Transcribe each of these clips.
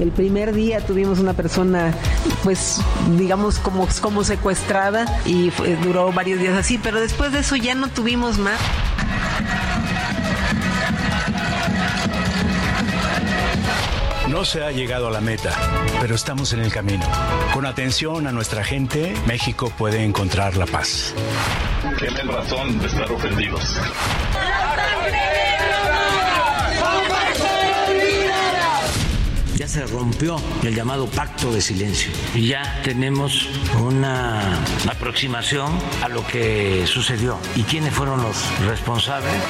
El primer día tuvimos una persona, pues, digamos, como, como secuestrada y duró varios días así, pero después de eso ya no tuvimos más. No se ha llegado a la meta, pero estamos en el camino. Con atención a nuestra gente, México puede encontrar la paz. Tienen razón de estar ofendidos. Ya se rompió el llamado pacto de silencio y ya tenemos una aproximación a lo que sucedió y quiénes fueron los responsables.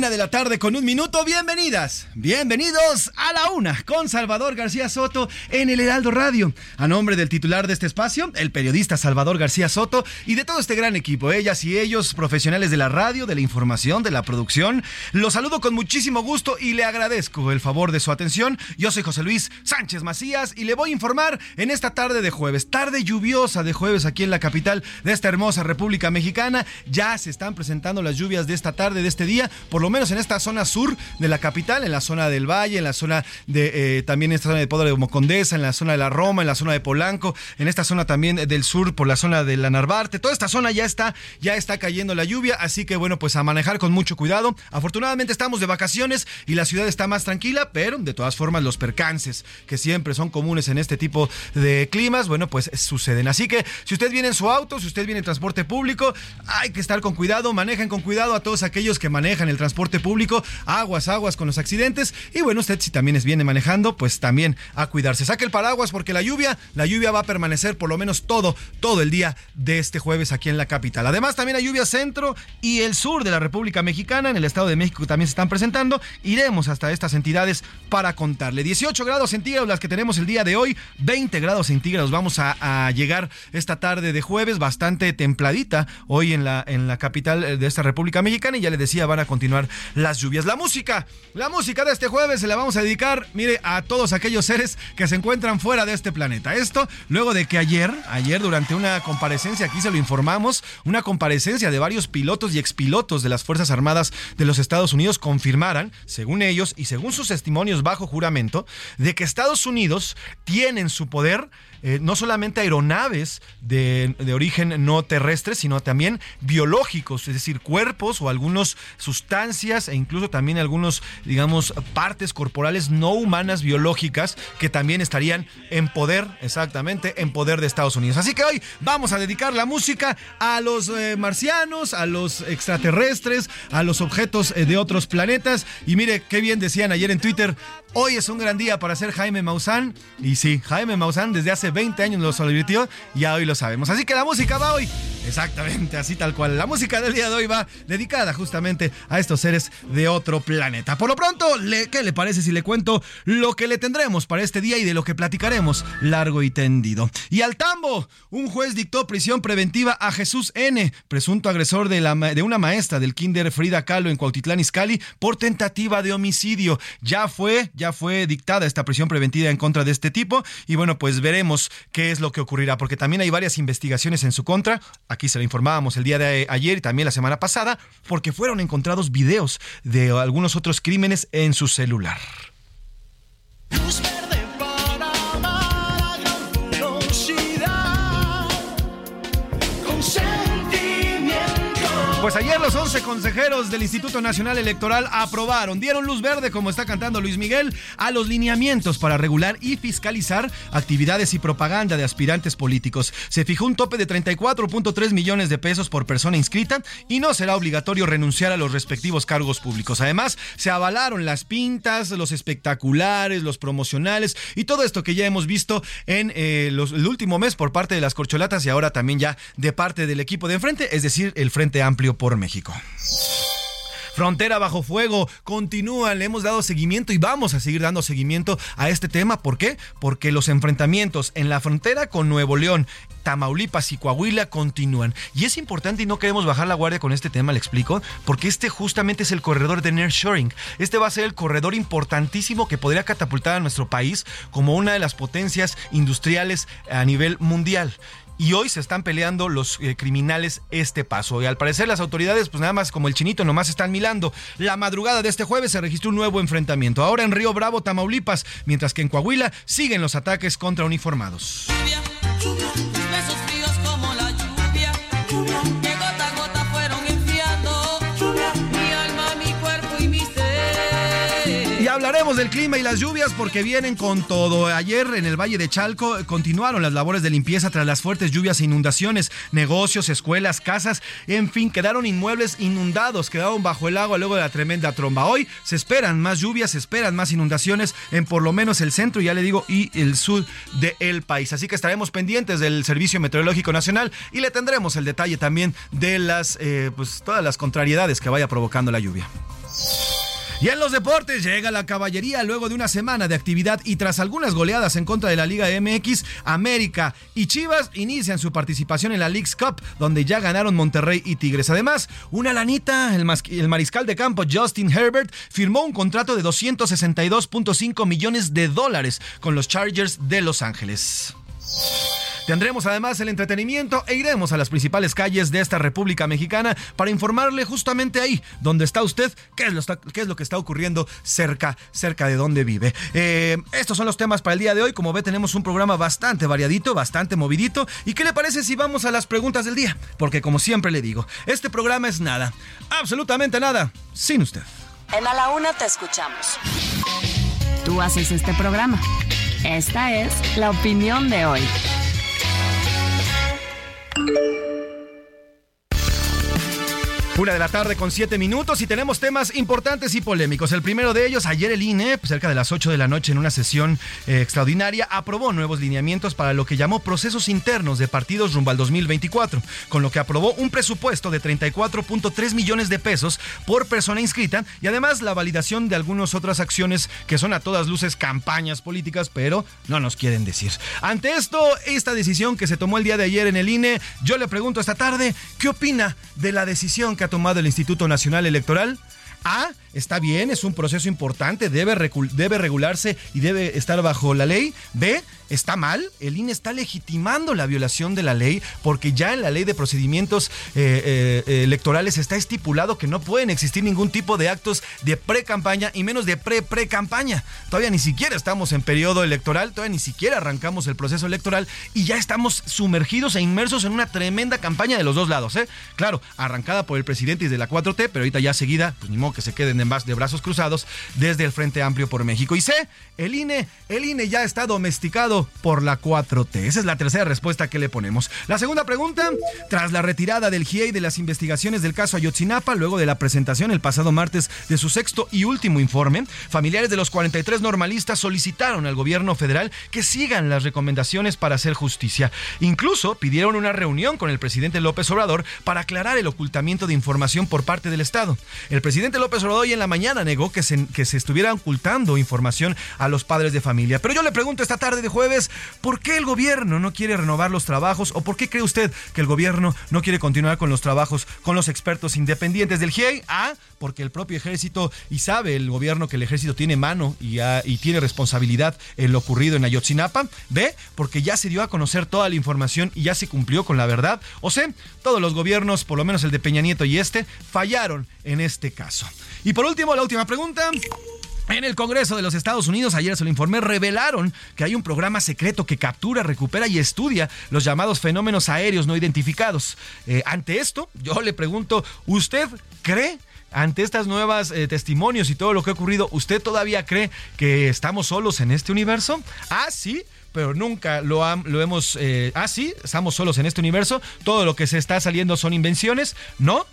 Una de la tarde con un minuto. Bienvenidas, bienvenidos a la una con Salvador García Soto en el Heraldo Radio. A nombre del titular de este espacio, el periodista Salvador García Soto y de todo este gran equipo, ellas y ellos, profesionales de la radio, de la información, de la producción, los saludo con muchísimo gusto y le agradezco el favor de su atención. Yo soy José Luis Sánchez Macías y le voy a informar en esta tarde de jueves, tarde lluviosa de jueves aquí en la capital de esta hermosa República Mexicana. Ya se están presentando las lluvias de esta tarde de este día, por lo menos en esta zona sur de la capital, en la zona del Valle, en la zona de eh, también en esta zona de Poder de Mocondesa, en la zona de la Roma, en la zona de Polanco, en esta zona también del sur por la zona de la Narvarte. Toda esta zona ya está, ya está cayendo la lluvia, así que bueno, pues a manejar con mucho cuidado. Afortunadamente estamos de vacaciones y la ciudad está más tranquila, pero de todas formas los percances que siempre son comunes en este tipo de climas, bueno, pues suceden. Así que si usted viene en su auto, si usted viene en transporte público, hay que estar con cuidado, manejen con cuidado a todos aquellos que manejan el transporte público, aguas, aguas con los accidentes. Y bueno, usted si también es viene manejando, pues también a cuidarse. Saque el paraguas porque la lluvia, la lluvia va a permanecer por lo menos todo, todo el día de este jueves aquí en la capital. Además, también hay lluvia centro y el sur de la República Mexicana, en el Estado de México también se están presentando. Iremos hasta estas entidades para contarle. 18 grados centígrados las que tenemos el día de hoy, 20 grados centígrados vamos a, llegar esta tarde de jueves, bastante templadita hoy en la, en la capital de esta República Mexicana y ya le decía, van a continuar las lluvias. La música, la música de este jueves se la vamos a dedicar, mire, a todos aquellos seres que se encuentran fuera de este planeta. Esto luego de que ayer, ayer durante una comparecencia, aquí se lo informamos, una comparecencia de varios pilotos y expilotos de las Fuerzas Armadas de los Estados Unidos confirmaran, según ellos y según sus testimonios bajo juramento, de que Estados Unidos tiene en su poder eh, no solamente aeronaves de, de, origen no terrestre, sino también biológicos, es decir, cuerpos o algunas sustancias e incluso también algunos, digamos, partes corporales no humanas biológicas que también estarían en poder, exactamente, en poder de Estados Unidos. Así que hoy vamos a dedicar la música a los eh, marcianos, a los extraterrestres, a los objetos eh, de otros planetas. Y mire, qué bien decían ayer en Twitter, hoy es un gran día para ser Jaime Maussan. Y sí, Jaime Maussan desde hace 20 años lo advirtió y hoy lo sabemos. Así que la música va hoy Exactamente, así tal cual. La música del día de hoy va dedicada justamente a estos seres de otro planeta. Por lo pronto, ¿qué le parece si le cuento lo que le tendremos para este día y de lo que platicaremos largo y tendido? Y al tambo, un juez dictó prisión preventiva a Jesús N., presunto agresor de, la, de una maestra del kinder Frida Kahlo en Cuautitlán Izcalli por tentativa de homicidio. Ya fue, ya fue dictada esta prisión preventiva en contra de este tipo y bueno, pues veremos qué es lo que ocurrirá porque también hay varias investigaciones en su contra. Aquí se lo informábamos el día de ayer y también la semana pasada, porque fueron encontrados videos de algunos otros crímenes en su celular. Pues ayer los 11 consejeros del Instituto Nacional Electoral aprobaron, dieron luz verde, como está cantando Luis Miguel, a los lineamientos para regular y fiscalizar actividades y propaganda de aspirantes políticos. Se fijó un tope de 34.3 millones de pesos por persona inscrita y no será obligatorio renunciar a los respectivos cargos públicos. Además, se avalaron las pintas, los espectaculares, los promocionales y todo esto que ya hemos visto en eh, el último mes por parte de las corcholatas y ahora también ya de parte del equipo de enfrente, es decir, el Frente Amplio por México. Frontera bajo fuego continúa, le hemos dado seguimiento y vamos a seguir dando seguimiento a este tema. ¿Por qué? Porque los enfrentamientos en la frontera con Nuevo León, Tamaulipas y Coahuila continúan. Y es importante y no queremos bajar la guardia con este tema, le explico, porque este justamente es el corredor de nearshoring. Este va a ser el corredor importantísimo que podría catapultar a nuestro país como una de las potencias industriales a nivel mundial y hoy se están peleando los eh, criminales este paso. Y al parecer las autoridades, pues nada más como el chinito, nomás están milando. La madrugada de este jueves se registró un nuevo enfrentamiento, ahora en Río Bravo, Tamaulipas, mientras que en Coahuila siguen los ataques contra uniformados. Del clima y las lluvias porque vienen con todo. Ayer en el Valle de Chalco continuaron las labores de limpieza tras las fuertes lluvias e inundaciones. Negocios, escuelas, casas, en fin, quedaron inmuebles inundados, quedaron bajo el agua luego de la tremenda tromba. Hoy se esperan más lluvias, se esperan más inundaciones en por lo menos el centro, ya le digo, y el sur del país. Así que estaremos pendientes del Servicio Meteorológico Nacional y le tendremos el detalle también de las, eh, pues todas las contrariedades que vaya provocando la lluvia. Y en los deportes llega la caballería luego de una semana de actividad y tras algunas goleadas en contra de la Liga MX, América y Chivas inician su participación en la League's Cup, donde ya ganaron Monterrey y Tigres. Además, una lanita, el, el mariscal de campo Justin Herbert firmó un contrato de 262.5 millones de dólares con los Chargers de Los Ángeles. Tendremos además el entretenimiento e iremos a las principales calles de esta República Mexicana para informarle justamente ahí donde está usted qué es lo, qué es lo que está ocurriendo cerca, cerca de donde vive. Eh, estos son los temas para el día de hoy. Como ve, tenemos un programa bastante variadito, bastante movidito. ¿Y qué le parece si vamos a las preguntas del día? Porque como siempre le digo, este programa es nada, absolutamente nada, sin usted. En A la Una te escuchamos. Tú haces este programa. Esta es la opinión de hoy. Thank you. Una de la tarde con siete minutos y tenemos temas importantes y polémicos. El primero de ellos, ayer el INE, pues, cerca de las 8 de la noche en una sesión eh, extraordinaria, aprobó nuevos lineamientos para lo que llamó procesos internos de partidos rumbo al 2024, con lo que aprobó un presupuesto de 34.3 millones de pesos por persona inscrita y además la validación de algunas otras acciones que son a todas luces campañas políticas, pero no nos quieren decir. Ante esto, esta decisión que se tomó el día de ayer en el INE, yo le pregunto esta tarde, ¿qué opina de la decisión que ha tomado el Instituto Nacional Electoral? A, está bien, es un proceso importante, debe, debe regularse y debe estar bajo la ley. B, está mal, el INE está legitimando la violación de la ley porque ya en la ley de procedimientos eh, eh, electorales está estipulado que no pueden existir ningún tipo de actos de pre-campaña y menos de pre-pre-campaña. Todavía ni siquiera estamos en periodo electoral, todavía ni siquiera arrancamos el proceso electoral y ya estamos sumergidos e inmersos en una tremenda campaña de los dos lados. ¿eh? Claro, arrancada por el presidente y de la 4T, pero ahorita ya seguida, pues ni modo que se queden de brazos cruzados desde el Frente Amplio por México. Y sé, el INE, el INE ya está domesticado por la 4T. Esa es la tercera respuesta que le ponemos. La segunda pregunta, tras la retirada del GIEI de las investigaciones del caso Ayotzinapa, luego de la presentación el pasado martes de su sexto y último informe, familiares de los 43 normalistas solicitaron al gobierno federal que sigan las recomendaciones para hacer justicia. Incluso pidieron una reunión con el presidente López Obrador para aclarar el ocultamiento de información por parte del Estado. El presidente López Obrador hoy en la mañana negó que se, que se estuviera ocultando información a los padres de familia. Pero yo le pregunto esta tarde de jueves, ¿por qué el gobierno no quiere renovar los trabajos o por qué cree usted que el gobierno no quiere continuar con los trabajos con los expertos independientes del GIEI? A, porque el propio ejército y sabe el gobierno que el ejército tiene mano y, tiene responsabilidad en lo ocurrido en Ayotzinapa. B, porque ya se dio a conocer toda la información y ya se cumplió con la verdad. O C, todos los gobiernos, por lo menos el de Peña Nieto y este, fallaron en este caso. Y por último, la última pregunta. En el Congreso de los Estados Unidos, ayer se lo informé, revelaron que hay un programa secreto que captura, recupera y estudia los llamados fenómenos aéreos no identificados. Eh, ante esto, yo le pregunto, ¿usted cree ante estas nuevas eh, testimonios y todo lo que ha ocurrido, ¿usted todavía cree que estamos solos en este universo? Ah, sí pero nunca lo, hemos... Eh, ah, sí, estamos solos en este universo, todo lo que se está saliendo son invenciones, ¿no?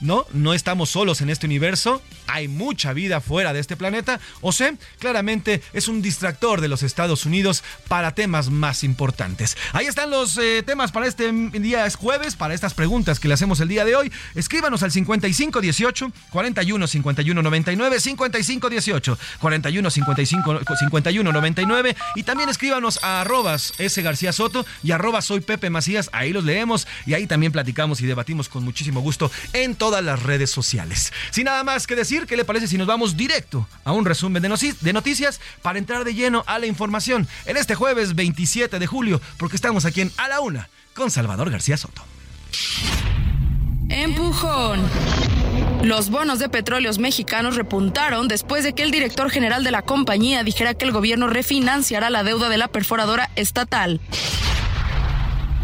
No, no estamos solos en este universo, hay mucha vida fuera de este planeta, o sea, claramente es un distractor de los Estados Unidos para temas más importantes. Ahí están los eh, temas para este día es jueves, para estas preguntas que le hacemos el día de hoy. Escríbanos al 5518 41 51 99 5518 41 55 51 99 y también escríbanos a arrobas S García Soto y arroba soy Pepe Macías, ahí los leemos y ahí también platicamos y debatimos con muchísimo gusto en todo todas las redes sociales. Sin nada más que decir, ¿qué le parece si nos vamos directo a un resumen de, noticias para entrar de lleno a la información en este jueves 27 de julio? Porque estamos aquí en A la Una con Salvador García Soto. Empujón. Los bonos de petróleos mexicanos repuntaron después de que el director general de la compañía dijera que el gobierno refinanciará la deuda de la perforadora estatal.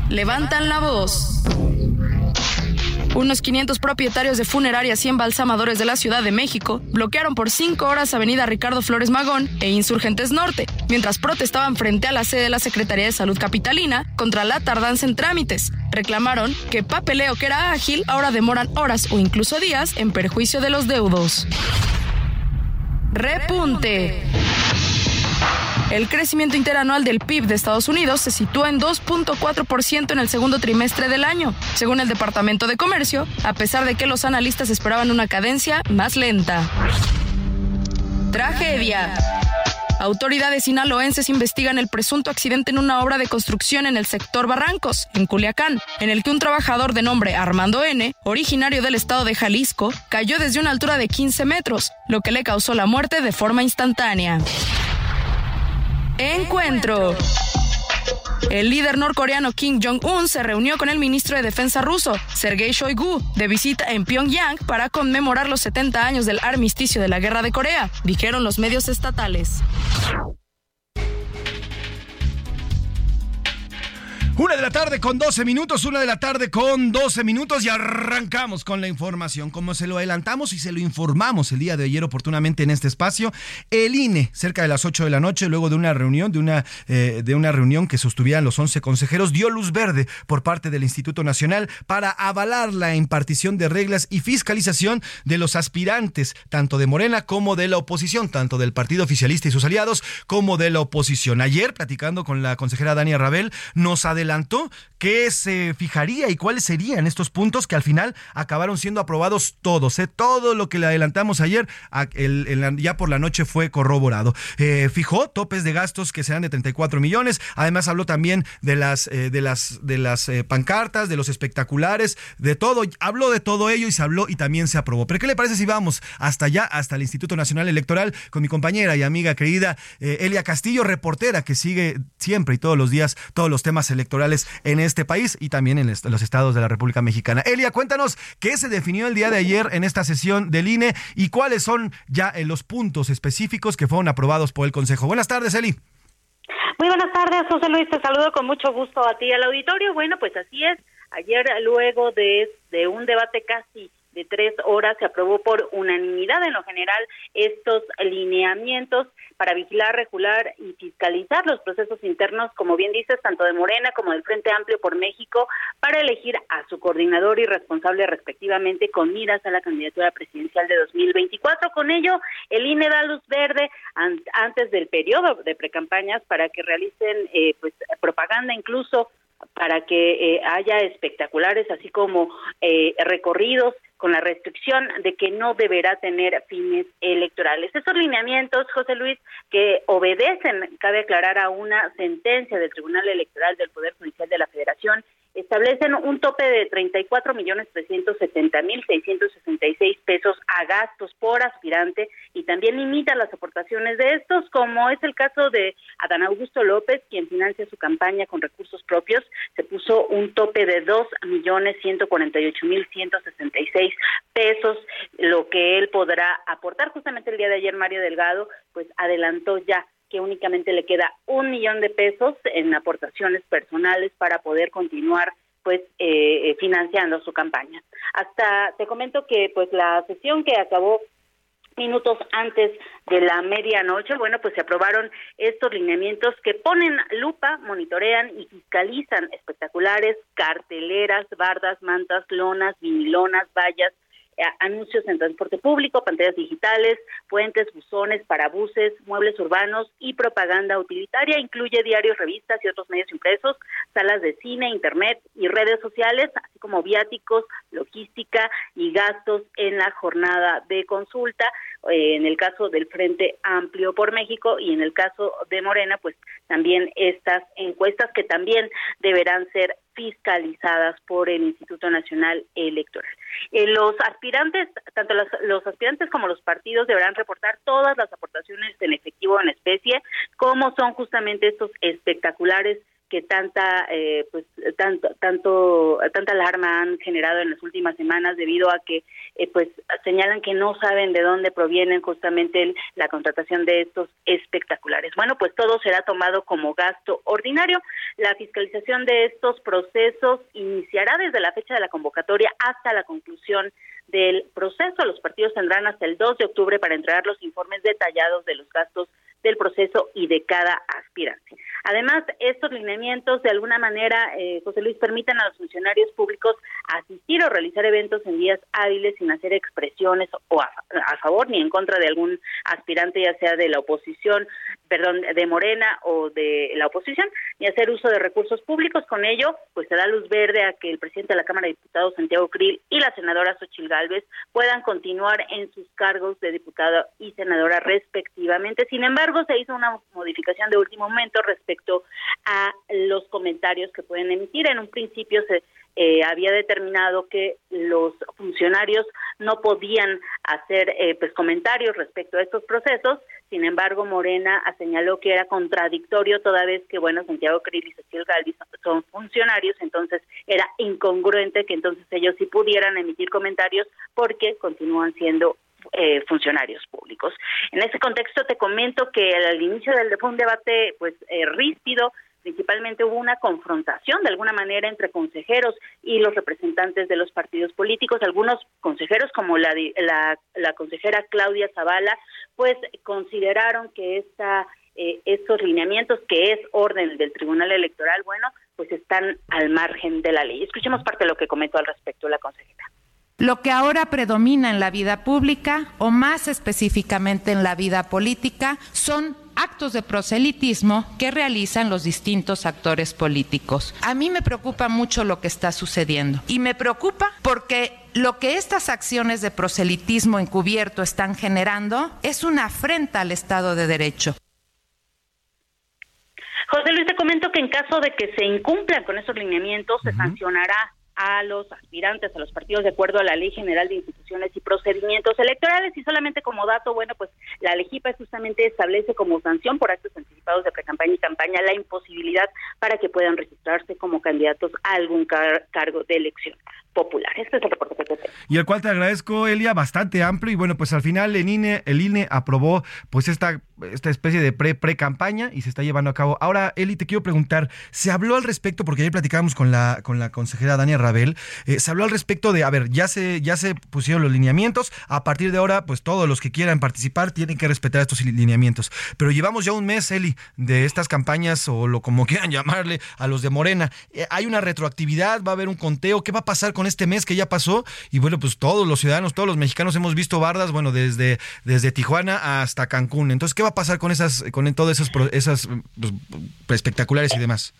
Levantan la voz. Unos 500 propietarios de funerarias y embalsamadores de la Ciudad de México bloquearon por cinco horas Avenida Ricardo Flores Magón e Insurgentes Norte, mientras protestaban frente a la sede de la Secretaría de Salud Capitalina contra la tardanza en trámites. Reclamaron que papeleo que era ágil ahora demoran horas o incluso días en perjuicio de los deudos. Repunte. El crecimiento interanual del PIB de Estados Unidos se sitúa en 2.4% en el segundo trimestre del año, según el Departamento de Comercio, a pesar de que los analistas esperaban una cadencia más lenta. Tragedia. Autoridades sinaloenses investigan el presunto accidente en una obra de construcción en el sector Barrancos, en Culiacán, en el que un trabajador de nombre Armando N., originario del estado de Jalisco, cayó desde una altura de 15 metros, lo que le causó la muerte de forma instantánea. Encuentro. El líder norcoreano Kim Jong-un se reunió con el ministro de Defensa ruso, Sergei Shoigu, de visita en Pyongyang para conmemorar los 70 años del armisticio de la Guerra de Corea, dijeron los medios estatales. Una de la tarde con 12 minutos, una de la tarde con 12 minutos y arrancamos con la información. Como se lo adelantamos y se lo informamos el día de ayer oportunamente en este espacio, el INE, cerca de las 8 de la noche, luego de una reunión, de una, eh, de una reunión que sostuvieran los 11 consejeros, dio luz verde por parte del Instituto Nacional para avalar la impartición de reglas y fiscalización de los aspirantes, tanto de Morena como de la oposición, tanto del Partido Oficialista y sus aliados, como de la oposición. Ayer, platicando con la consejera Dania Rabel, nos adelantó adelantó qué se fijaría y cuáles serían estos puntos que al final acabaron siendo aprobados todos. ¿eh? Todo lo que le adelantamos ayer ya por la noche fue corroborado. Eh, fijó topes de gastos que serán de 34 millones. Además habló también de las, eh, pancartas, de los espectaculares, de todo. Habló de todo ello y se habló y también se aprobó. Pero ¿qué le parece si vamos hasta allá, hasta el Instituto Nacional Electoral, con mi compañera y amiga querida Elia Castillo, reportera que sigue siempre y todos los días todos los temas electorales en este país y también en los estados de la República Mexicana. Elia, cuéntanos qué se definió el día de ayer en esta sesión del INE y cuáles son ya eh, los puntos específicos que fueron aprobados por el Consejo. Buenas tardes, Eli. Muy buenas tardes, José Luis. Te saludo con mucho gusto a ti al auditorio. Bueno, pues así es. Ayer, luego de, de un debate casi de tres horas se aprobó por unanimidad en lo general estos lineamientos para vigilar, regular y fiscalizar los procesos internos, como bien dices, tanto de Morena como del Frente Amplio por México, para elegir a su coordinador y responsable respectivamente con miras a la candidatura presidencial de 2024. Con ello, el INE da luz verde antes del periodo de precampañas para que realicen eh, pues propaganda incluso para que eh, haya espectaculares, así como eh, recorridos con la restricción de que no deberá tener fines electorales. Esos lineamientos, José Luis, que obedecen, cabe aclarar, a una sentencia del Tribunal Electoral del Poder Judicial de la Federación establecen un tope de 34 millones 370 mil 666 pesos a gastos por aspirante y también limita las aportaciones de estos, como es el caso de Adán Augusto López, quien financia su campaña con recursos propios, se puso un tope de 2 millones 148 mil 166 pesos, lo que él podrá aportar. Justamente el día de ayer Mario Delgado pues adelantó ya que únicamente le queda un millón de pesos en aportaciones personales para poder continuar pues eh, eh, financiando su campaña. Hasta te comento que pues la sesión que acabó minutos antes de la medianoche, bueno, pues se aprobaron estos lineamientos que ponen lupa, monitorean y fiscalizan espectaculares, carteleras, bardas, mantas, lonas, vinilonas, vallas, anuncios en transporte público, pantallas digitales, puentes, buzones, parabuses, muebles urbanos y propaganda utilitaria. Incluye diarios, revistas y otros medios impresos, salas de cine, internet y redes sociales, así como viáticos, logística y gastos en la jornada de consulta. Eh, en el caso del Frente Amplio por México y en el caso de Morena, pues también estas encuestas que también deberán ser fiscalizadas por el Instituto Nacional Electoral. Eh, los aspirantes, tanto los, los, aspirantes como los partidos deberán reportar todas las aportaciones en efectivo en especie, como son justamente estos espectaculares que tanta eh, pues tanto tanto tanta alarma han generado en las últimas semanas debido a que eh, pues señalan que no saben de dónde provienen justamente la contratación de estos espectaculares. Bueno, pues todo será tomado como gasto ordinario. La fiscalización de estos procesos iniciará desde la fecha de la convocatoria hasta la conclusión del proceso. Los partidos tendrán hasta el 2 de octubre para entregar los informes detallados de los gastos del proceso y de cada aspirante. Además, estos lineamientos de alguna manera, eh, José Luis, permiten a los funcionarios públicos asistir o realizar eventos en días hábiles sin hacer expresiones o a, favor ni en contra de algún aspirante, ya sea de la oposición, perdón, de Morena o de la oposición, ni hacer uso de recursos públicos. Con ello, pues se da luz verde a que el presidente de la Cámara de Diputados, Santiago Krill, y la senadora Xochil Gálvez puedan continuar en sus cargos de diputada y senadora respectivamente. Sin embargo, se hizo una modificación de último momento respecto a los comentarios que pueden emitir. En un principio se eh, había determinado que los funcionarios no podían hacer eh, pues comentarios respecto a estos procesos. Sin embargo, Morena señaló que era contradictorio toda vez que, bueno, Santiago Krill y Cecil Galvis son funcionarios, entonces era incongruente que entonces ellos sí pudieran emitir comentarios porque continúan siendo eh, funcionarios públicos. En ese contexto te comento que al inicio del fue un debate pues eh, ríspido, principalmente hubo una confrontación de alguna manera entre consejeros y los representantes de los partidos políticos. Algunos consejeros, como la, la, la consejera Claudia Zavala, pues consideraron que esta, eh, estos lineamientos, que es orden del Tribunal Electoral, bueno, pues están al margen de la ley. Escuchemos parte de lo que comentó al respecto la consejera. Lo que ahora predomina en la vida pública, o más específicamente en la vida política, son actos de proselitismo que realizan los distintos actores políticos. A mí me preocupa mucho lo que está sucediendo y me preocupa porque lo que estas acciones de proselitismo encubierto están generando es una afrenta al Estado de Derecho. José Luis, te comento que en caso de que se incumplan con esos lineamientos, se sancionará a los aspirantes, a los partidos de acuerdo a la Ley General de Instituciones y Procedimientos Electorales. Y solamente como dato, bueno, pues la LEGIPA justamente establece como sanción por actos anticipados de precampaña y campaña la imposibilidad para que puedan registrarse como candidatos a algún cargo de elección popular. Este es el reporte que te tengo. Y el cual te agradezco, Elia, bastante amplio. Y bueno, pues al final el INE, el INE aprobó pues esta esta especie de pre pre campaña y se está llevando a cabo. Ahora, Eli, te quiero preguntar, se habló al respecto porque ayer platicábamos con la con la consejera Dania Rabel, eh, se habló al respecto de, a ver, ya se ya se pusieron los lineamientos, a partir de ahora, pues todos los que quieran participar tienen que respetar estos lineamientos. Pero llevamos ya un mes, Eli, de estas campañas o lo como quieran llamarle a los de Morena. Eh, hay una retroactividad, va a haber un conteo, ¿qué va a pasar con este mes que ya pasó? Y bueno, pues todos los ciudadanos, todos los mexicanos hemos visto bardas, bueno, desde desde Tijuana hasta Cancún. Entonces, ¿qué va a pasar con esas, con todas esas, esas pues, espectaculares y demás?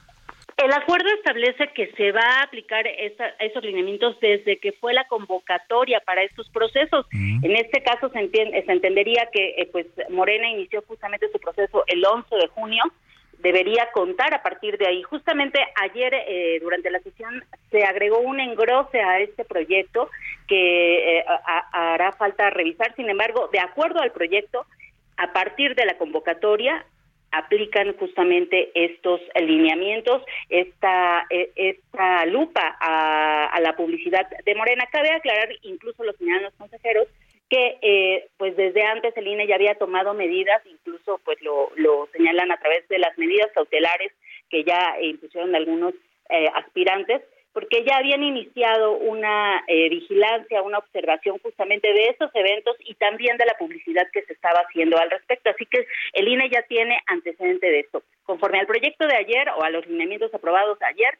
El acuerdo establece que se va a aplicar esos lineamientos desde que fue la convocatoria para estos procesos. En este caso se, entiende, se entendería que eh, pues Morena inició justamente su proceso el 11 de junio, debería contar a partir de ahí. Justamente ayer eh, durante la sesión se agregó un engrose a este proyecto que eh, hará falta revisar. Sin embargo, de acuerdo al proyecto, a partir de la convocatoria aplican justamente estos lineamientos, esta, e, esta lupa a, la publicidad de Morena. Cabe aclarar, incluso los ciudadanos consejeros, que eh, pues desde antes el INE ya había tomado medidas, incluso pues lo, lo señalan a través de las medidas cautelares que ya impusieron algunos eh, aspirantes, porque ya habían iniciado una eh, vigilancia, una observación justamente de estos eventos y también de la publicidad que se estaba haciendo al respecto. Así que el INE ya tiene antecedente de esto. Conforme al proyecto de ayer o a los lineamientos aprobados ayer,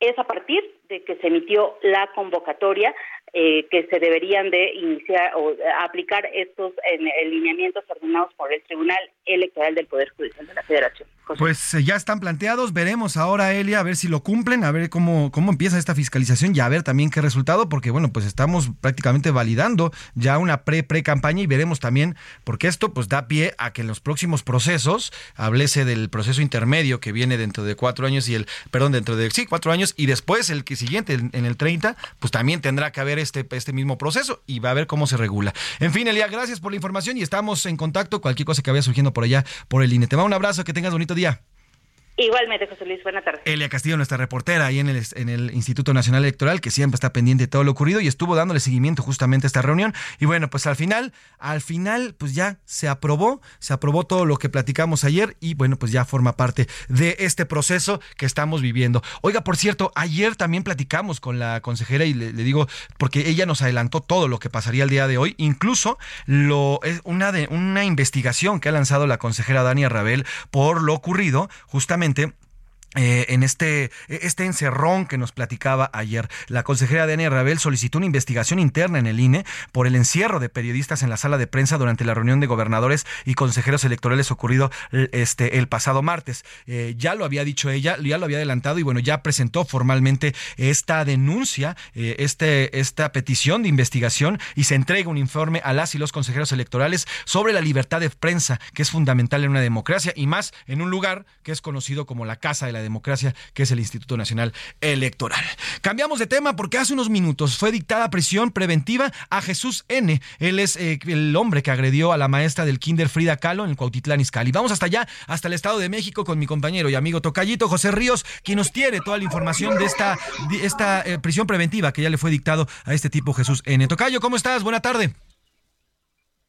es a partir de que se emitió la convocatoria eh, que se deberían de iniciar o aplicar estos en, lineamientos ordenados por el Tribunal Electoral del Poder Judicial de la Federación. Pues eh, ya están planteados, veremos ahora, Elia, a ver si lo cumplen, a ver cómo, cómo empieza esta fiscalización y a ver también qué resultado, porque bueno, pues estamos prácticamente validando ya una pre-pre-campaña y veremos también, porque esto pues da pie a que en los próximos procesos, hablese del proceso intermedio que viene dentro de cuatro años y el, perdón, dentro de, sí, cuatro años y después el que siguiente, en el 30, pues también tendrá que haber este, este mismo proceso y va a ver cómo se regula. En fin, Elia, gracias por la información y estamos en contacto, cualquier cosa que vaya surgiendo por allá por el INE. Te mando un abrazo, que tengas bonito día. Igualmente, José Luis, buena tarde. Elia Castillo, nuestra reportera ahí en el, en el Instituto Nacional Electoral, que siempre está pendiente de todo lo ocurrido y estuvo dándole seguimiento justamente a esta reunión. Y bueno, pues al final, al final, pues ya se aprobó, se aprobó todo lo que platicamos ayer y bueno, pues ya forma parte de este proceso que estamos viviendo. Oiga, por cierto, ayer también platicamos con la consejera y le, digo, porque ella nos adelantó todo lo que pasaría el día de hoy, incluso lo, es una, de, una investigación que ha lanzado la consejera Dania Rabel por lo ocurrido justamente Finalmente, eh, en este, este encerrón que nos platicaba ayer. La consejera Dania Rabel solicitó una investigación interna en el INE por el encierro de periodistas en la sala de prensa durante la reunión de gobernadores y consejeros electorales ocurrido este, el pasado martes. Eh, ya lo había dicho ella, ya lo había adelantado y bueno, ya presentó formalmente esta denuncia, eh, este, esta petición de investigación y se entrega un informe a las y los consejeros electorales sobre la libertad de prensa, que es fundamental en una democracia y más en un lugar que es conocido como la Casa de la Democracia, que es el Instituto Nacional Electoral. Cambiamos de tema porque hace unos minutos fue dictada prisión preventiva a Jesús N. Él es eh, el hombre que agredió a la maestra del Kinder Frida Kahlo en Cuautitlán Izcalli. Vamos hasta allá, hasta el Estado de México con mi compañero y amigo Tocayito José Ríos, quien nos tiene toda la información de esta, esta eh, prisión preventiva que ya le fue dictado a este tipo Jesús N. Tocayo, ¿cómo estás? Buena tarde.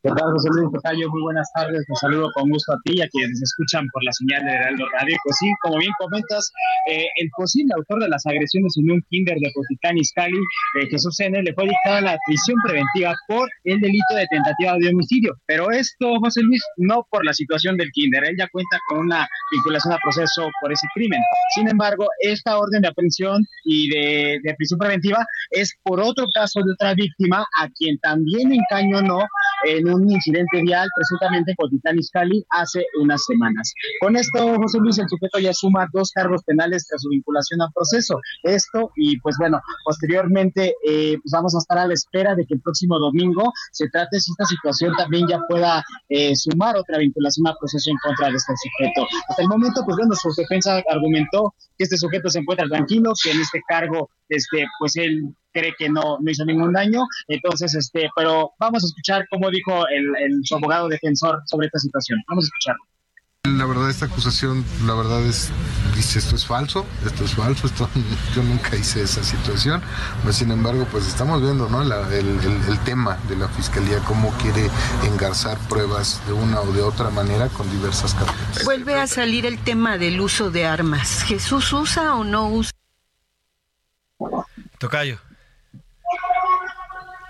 ¿Qué tal, José Luis Tocayo? Muy buenas tardes. Un saludo con gusto a ti y a quienes escuchan por la señal de Heraldo Radio. Pues sí, como bien comentas, eh, el posible autor de las agresiones en un kinder de Izcalli, eh, Jesús N., le fue dictada la prisión preventiva por el delito de tentativa de homicidio. Pero esto, José Luis, no por la situación del kinder. Él ya cuenta con una vinculación a proceso por ese crimen. Sin embargo, esta orden de aprehensión y de, de prisión preventiva es por otro caso de otra víctima a quien también encañonó en un incidente vial presuntamente con Titán Iscali hace unas semanas. Con esto, José Luis, el sujeto ya suma dos cargos penales tras su vinculación al proceso. Esto, y pues bueno, posteriormente, eh, pues vamos a estar a la espera de que el próximo domingo se trate si esta situación también ya pueda eh, sumar otra vinculación al proceso en contra de este sujeto. Hasta el momento, pues bueno, su defensa argumentó que este sujeto se encuentra tranquilo, que en este cargo, este, pues él cree que no, no hizo ningún daño. Entonces, este, pero vamos a escuchar cómo dijo el, el, su abogado defensor sobre esta situación. Vamos a escucharlo La verdad, esta acusación, la verdad es, dice esto es falso, esto es falso, esto, yo nunca hice esa situación. Pues, sin embargo, pues estamos viendo ¿no? el, tema de la fiscalía, cómo quiere engarzar pruebas de una o de otra manera con diversas carpetas. Vuelve a salir el tema del uso de armas. ¿Jesús usa o no usa? Tocayo.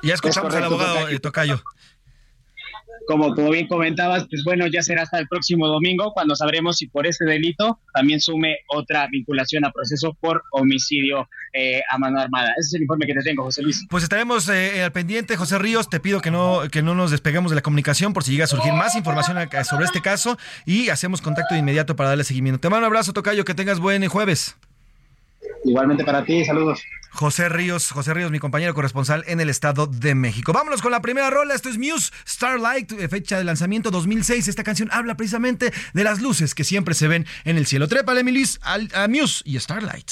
Ya escuchamos al abogado eh, Tocayo como, como bien comentabas, pues bueno, ya será hasta el próximo domingo cuando sabremos si por ese delito también sume otra vinculación a proceso por homicidio eh, a mano armada. Ese es el informe que te tengo, José Luis. Pues estaremos eh, al pendiente, José Ríos. Te pido que no, que no nos despeguemos de la comunicación por si llega a surgir más información sobre este caso y hacemos contacto de inmediato para darle seguimiento. Te mando un abrazo, Tocayo, que tengas buen jueves. Igualmente para ti, saludos. José Ríos, José Ríos, mi compañero corresponsal en el Estado de México. Vámonos con la primera rola. Esto es Muse Starlight, eh, fecha de lanzamiento 2006. Esta canción habla precisamente de las luces que siempre se ven en el cielo. Trépale, Milis, a Muse y Starlight.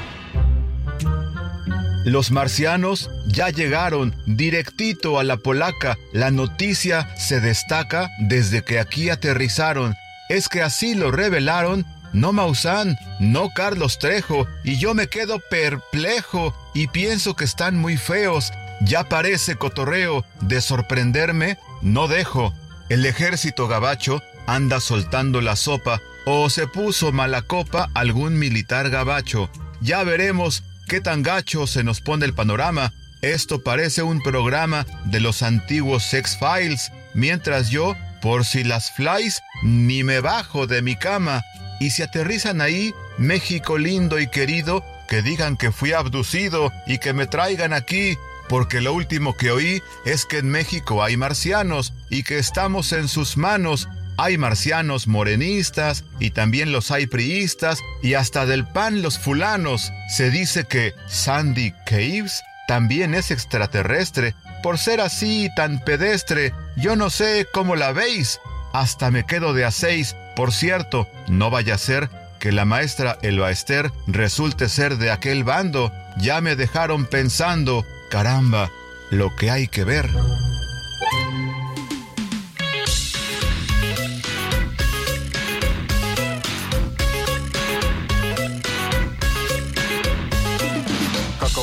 Los marcianos ya llegaron directito a la polaca. La noticia se destaca desde que aquí aterrizaron. Es que así lo revelaron. No Maussan, no Carlos Trejo, y yo me quedo perplejo y pienso que están muy feos. Ya parece cotorreo, de sorprenderme, no dejo. El ejército gabacho anda soltando la sopa, o se puso mala copa algún militar gabacho. Ya veremos qué tan gacho se nos pone el panorama. Esto parece un programa de los antiguos Sex Files, mientras yo, por si las flies, ni me bajo de mi cama. Y si aterrizan ahí, México lindo y querido, que digan que fui abducido y que me traigan aquí, porque lo último que oí es que en México hay marcianos y que estamos en sus manos hay marcianos morenistas y también los hay priistas y hasta del pan los fulanos. Se dice que Sandy Caves también es extraterrestre. Por ser así tan pedestre, yo no sé cómo la veis. Hasta me quedo de a. Por cierto, no vaya a ser que la maestra Elba Esther resulte ser de aquel bando. Ya me dejaron pensando, caramba, lo que hay que ver.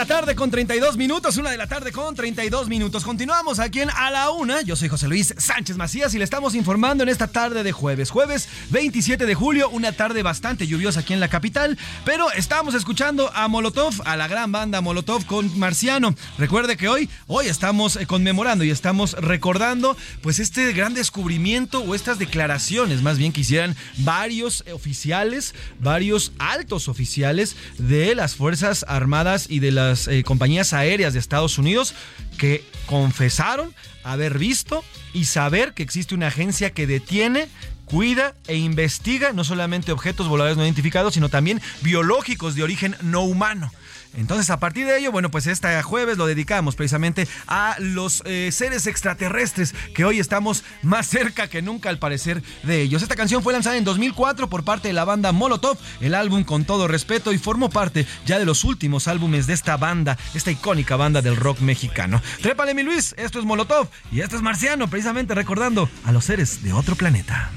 la tarde con 32 minutos, una de la tarde con 32 minutos. Continuamos aquí en A la Una. Yo soy José Luis Sánchez Macías y le estamos informando en esta tarde de jueves. Jueves 27 de julio, una tarde bastante lluviosa aquí en la capital, pero estamos escuchando a Molotov, a la gran banda Molotov con Marciano. Recuerde que hoy, hoy estamos eh, conmemorando y estamos recordando pues este gran descubrimiento o estas declaraciones más bien que hicieran varios oficiales, varios altos oficiales de las Fuerzas Armadas y de las eh, compañías aéreas de Estados Unidos que confesaron haber visto y saber que existe una agencia que detiene cuida e investiga no solamente objetos voladores no identificados, sino también biológicos de origen no humano. Entonces, a partir de ello, bueno, pues este jueves lo dedicamos precisamente a los eh, seres extraterrestres que hoy estamos más cerca que nunca al parecer de ellos. Esta canción fue lanzada en 2004 por parte de la banda Molotov, el álbum con todo respeto y formó parte ya de los últimos álbumes de esta banda, esta icónica banda del rock mexicano. Trépale mi Luis, esto es Molotov y esto es Marciano, precisamente recordando a los seres de otro planeta.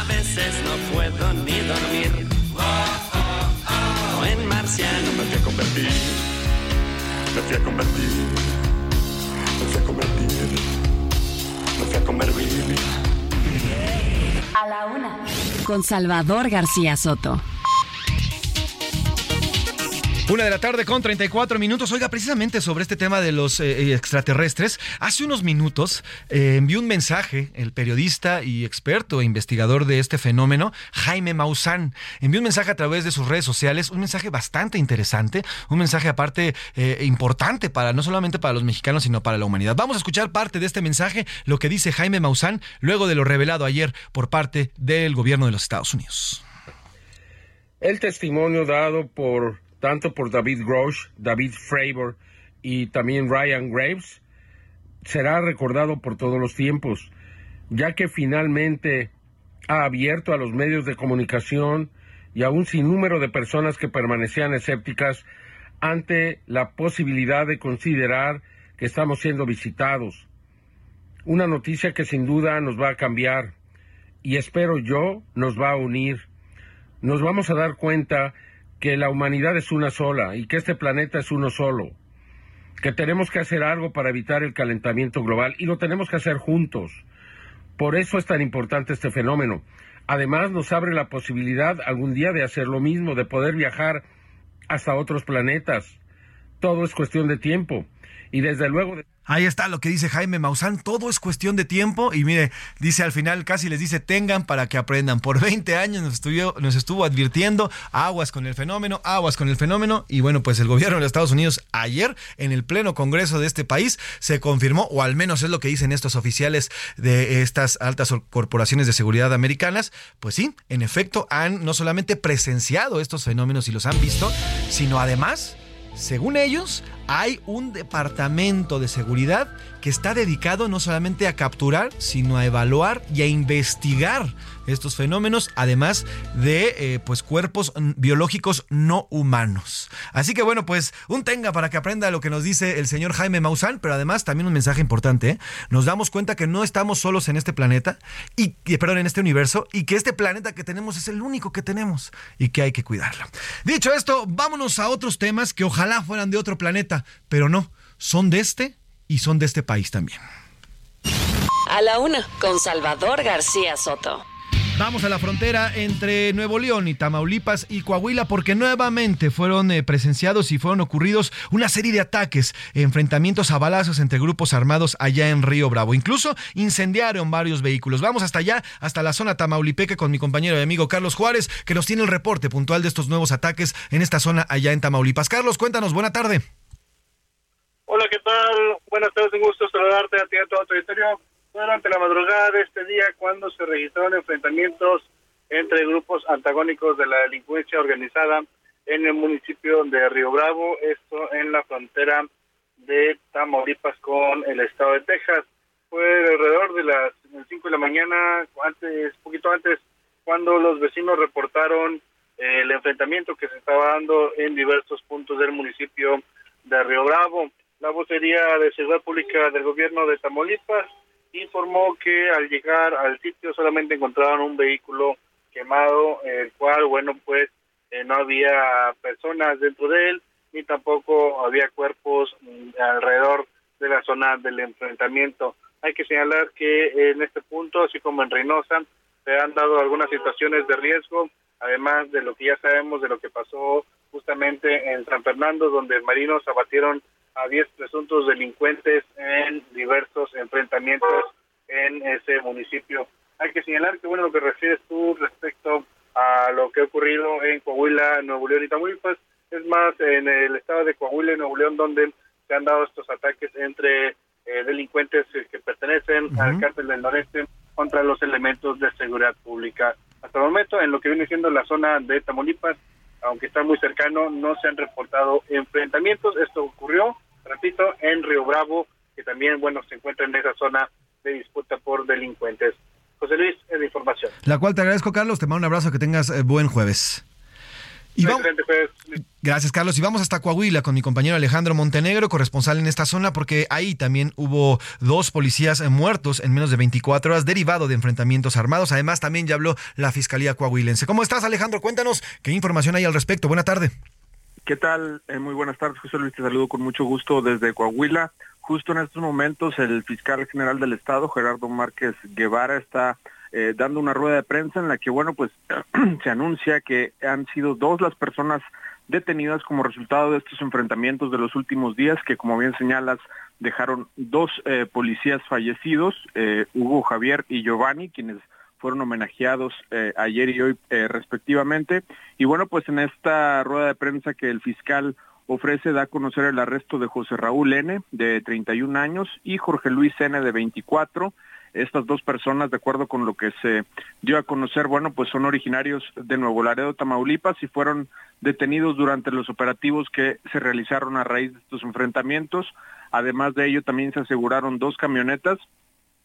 A veces no puedo ni dormir. Me fui a convertir. Me fui a convertir. Me fui a convertir. Me fui a convertir. A la una. Con Salvador García Soto. Una de la tarde con 34 minutos. Oiga, precisamente sobre este tema de los eh, eh, extraterrestres, hace unos minutos eh, envió un mensaje el periodista y experto e investigador de este fenómeno, Jaime Maussan. Envió un mensaje a través de sus redes sociales, un mensaje bastante interesante, un mensaje aparte importante para no solamente para los mexicanos, sino para la humanidad. Vamos a escuchar parte de este mensaje, lo que dice Jaime Maussan, luego de lo revelado ayer por parte del gobierno de los Estados Unidos. El testimonio dado por tanto por David Grosh, David Fravor y también Ryan Graves, será recordado por todos los tiempos, ya que finalmente ha abierto a los medios de comunicación y a un sinnúmero de personas que permanecían escépticas ante la posibilidad de considerar que estamos siendo visitados. Una noticia que sin duda nos va a cambiar y espero yo nos va a unir. Nos vamos a dar cuenta que la humanidad es una sola y que este planeta es uno solo, que tenemos que hacer algo para evitar el calentamiento global y lo tenemos que hacer juntos. Por eso es tan importante este fenómeno. Además nos abre la posibilidad algún día de hacer lo mismo, de poder viajar hasta otros planetas. Todo es cuestión de tiempo. Y desde luego... Ahí está lo que dice Jaime Maussan, todo es cuestión de tiempo y mire, dice al final casi les dice tengan para que aprendan. Por 20 años nos estuvo, estuvo advirtiendo aguas con el fenómeno, aguas con el fenómeno y bueno, pues el gobierno de Estados Unidos ayer en el pleno congreso de este país se confirmó, o al menos es lo que dicen estos oficiales de estas altas corporaciones de seguridad americanas, pues sí, en efecto han no solamente presenciado estos fenómenos y los han visto, sino además según ellos, hay un departamento de seguridad que está dedicado no solamente a capturar, sino a evaluar y a investigar estos fenómenos, además de eh, pues cuerpos biológicos no humanos. Así que bueno, pues un tenga para que aprenda lo que nos dice el señor Jaime Maussan, pero además también un mensaje importante. ¿eh? Nos damos cuenta que no estamos solos en este planeta y perdón, en este universo y que este planeta que tenemos es el único que tenemos y que hay que cuidarlo. Dicho esto, vámonos a otros temas que ojalá fueran de otro planeta, pero no, son de este y son de este país también. A la una, con Salvador García Soto. Vamos a la frontera entre Nuevo León y Tamaulipas y Coahuila porque nuevamente fueron eh, presenciados y fueron ocurridos una serie de ataques, enfrentamientos a balazos entre grupos armados allá en Río Bravo. Incluso incendiaron varios vehículos. Vamos hasta allá, hasta la zona tamaulipeca con mi compañero y amigo Carlos Juárez, que nos tiene el reporte puntual de estos nuevos ataques en esta zona allá en Tamaulipas. Carlos, cuéntanos, buena tarde. Hola, ¿qué tal? Buenas tardes, un gusto saludarte a ti a todo tu territorio. Durante la madrugada de este día, cuando se registraron enfrentamientos entre grupos antagónicos de la delincuencia organizada en el municipio de Río Bravo, esto en la frontera de Tamaulipas con el estado de Texas. Fue alrededor de las 5 de la mañana, antes, poquito antes, cuando los vecinos reportaron eh, el enfrentamiento que se estaba dando en diversos puntos del municipio de Río Bravo. La vocería de Seguridad Pública del gobierno de Tamaulipas informó que al llegar al sitio solamente encontraron un vehículo quemado, el cual, bueno, pues eh, no había personas dentro de él, ni tampoco había cuerpos mm, alrededor de la zona del enfrentamiento. Hay que señalar que en este punto, así como en Reynosa, se han dado algunas situaciones de riesgo, además de lo que ya sabemos de lo que pasó justamente en San Fernando, donde marinos abatieron a 10 presuntos delincuentes en diversos enfrentamientos en ese municipio. Hay que señalar que, bueno, lo que refieres tú respecto a lo que ha ocurrido en Coahuila, Nuevo León y Tamaulipas, es más en el estado de Coahuila y Nuevo León donde se han dado estos ataques entre eh, delincuentes que pertenecen al cártel del noreste contra los elementos de seguridad pública. Hasta el momento, en lo que viene siendo la zona de Tamaulipas, aunque está muy cercano, no se han reportado enfrentamientos. Esto ocurrió, repito, en Río Bravo, que también, bueno, se encuentra en esa zona de disputa por delincuentes. José Luis, es la información. La cual te agradezco, Carlos. Te mando un abrazo, que tengas eh, buen jueves. Y vamos, gracias, Carlos. Y vamos hasta Coahuila con mi compañero Alejandro Montenegro, corresponsal en esta zona, porque ahí también hubo dos policías eh, muertos en menos de 24 horas derivado de enfrentamientos armados. Además, también ya habló la Fiscalía Coahuilense. ¿Cómo estás, Alejandro? Cuéntanos qué información hay al respecto. Buena tarde. ¿Qué tal? Eh, muy buenas tardes, José Luis. Te saludo con mucho gusto desde Coahuila. Justo en estos momentos, el fiscal general del Estado, Gerardo Márquez Guevara, está eh, dando una rueda de prensa en la que, bueno, pues se anuncia que han sido dos las personas detenidas como resultado de estos enfrentamientos de los últimos días, que como bien señalas, dejaron dos eh, policías fallecidos, eh, Hugo Javier y Giovanni, quienes fueron homenajeados ayer y hoy respectivamente. Y bueno, pues en esta rueda de prensa que el fiscal ofrece da a conocer el arresto de José Raúl N., de 31 años, y Jorge Luis N., de 24, estas dos personas, de acuerdo con lo que se dio a conocer, bueno, pues son originarios de Nuevo Laredo, Tamaulipas, y fueron detenidos durante los operativos que se realizaron a raíz de estos enfrentamientos. Además de ello, también se aseguraron dos camionetas,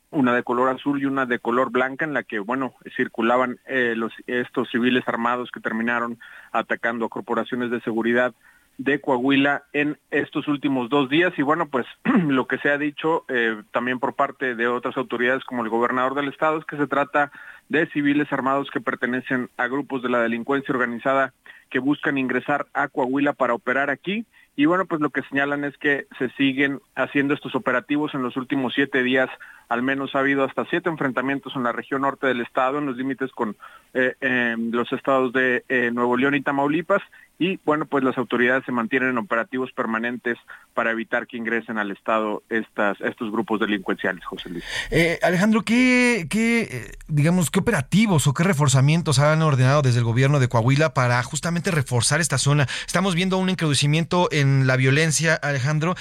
una de color azul y una de color blanca, en la que, bueno, circulaban eh, los, estos civiles armados que terminaron atacando a corporaciones de seguridad de Coahuila en estos últimos dos días. Y bueno, pues lo que se ha dicho eh, también por parte de otras autoridades como el gobernador del estado es que se trata de civiles armados que pertenecen a grupos de la delincuencia organizada que buscan ingresar a Coahuila para operar aquí. Y bueno, pues lo que señalan es que se siguen haciendo estos operativos en los últimos siete días. Al menos ha habido hasta siete enfrentamientos en la región norte del estado, en los límites con eh, los estados de eh, Nuevo León y Tamaulipas y bueno, pues las autoridades se mantienen en operativos permanentes para evitar que ingresen al Estado estas, estos grupos delincuenciales, José Luis. Eh, Alejandro, ¿qué, qué, eh, digamos, qué operativos o qué reforzamientos han ordenado desde el gobierno de Coahuila para justamente reforzar esta zona? Estamos viendo un encrudecimiento en la violencia, Alejandro,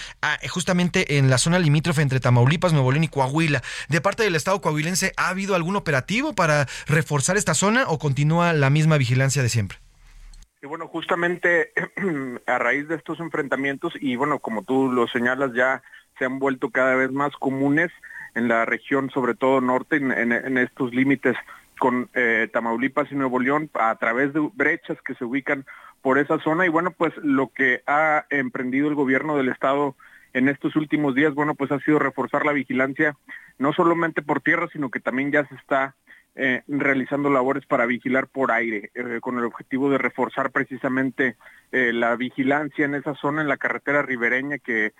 justamente en la zona limítrofe entre Tamaulipas, Nuevo León y Coahuila. De parte del Estado coahuilense, ¿ha habido algún operativo para reforzar esta zona o continúa la misma vigilancia de siempre? Y bueno, justamente a raíz de estos enfrentamientos, y bueno, como tú lo señalas, ya se han vuelto cada vez más comunes en la región, sobre todo norte, en, estos límites con eh, Tamaulipas y Nuevo León, a través de brechas que se ubican por esa zona. Y bueno, pues lo que ha emprendido el gobierno del estado en estos últimos días, bueno, pues ha sido reforzar la vigilancia, no solamente por tierra, sino que también ya se está eh, realizando labores para vigilar por aire, eh, con el objetivo de reforzar precisamente eh, la vigilancia en esa zona, en la carretera ribereña que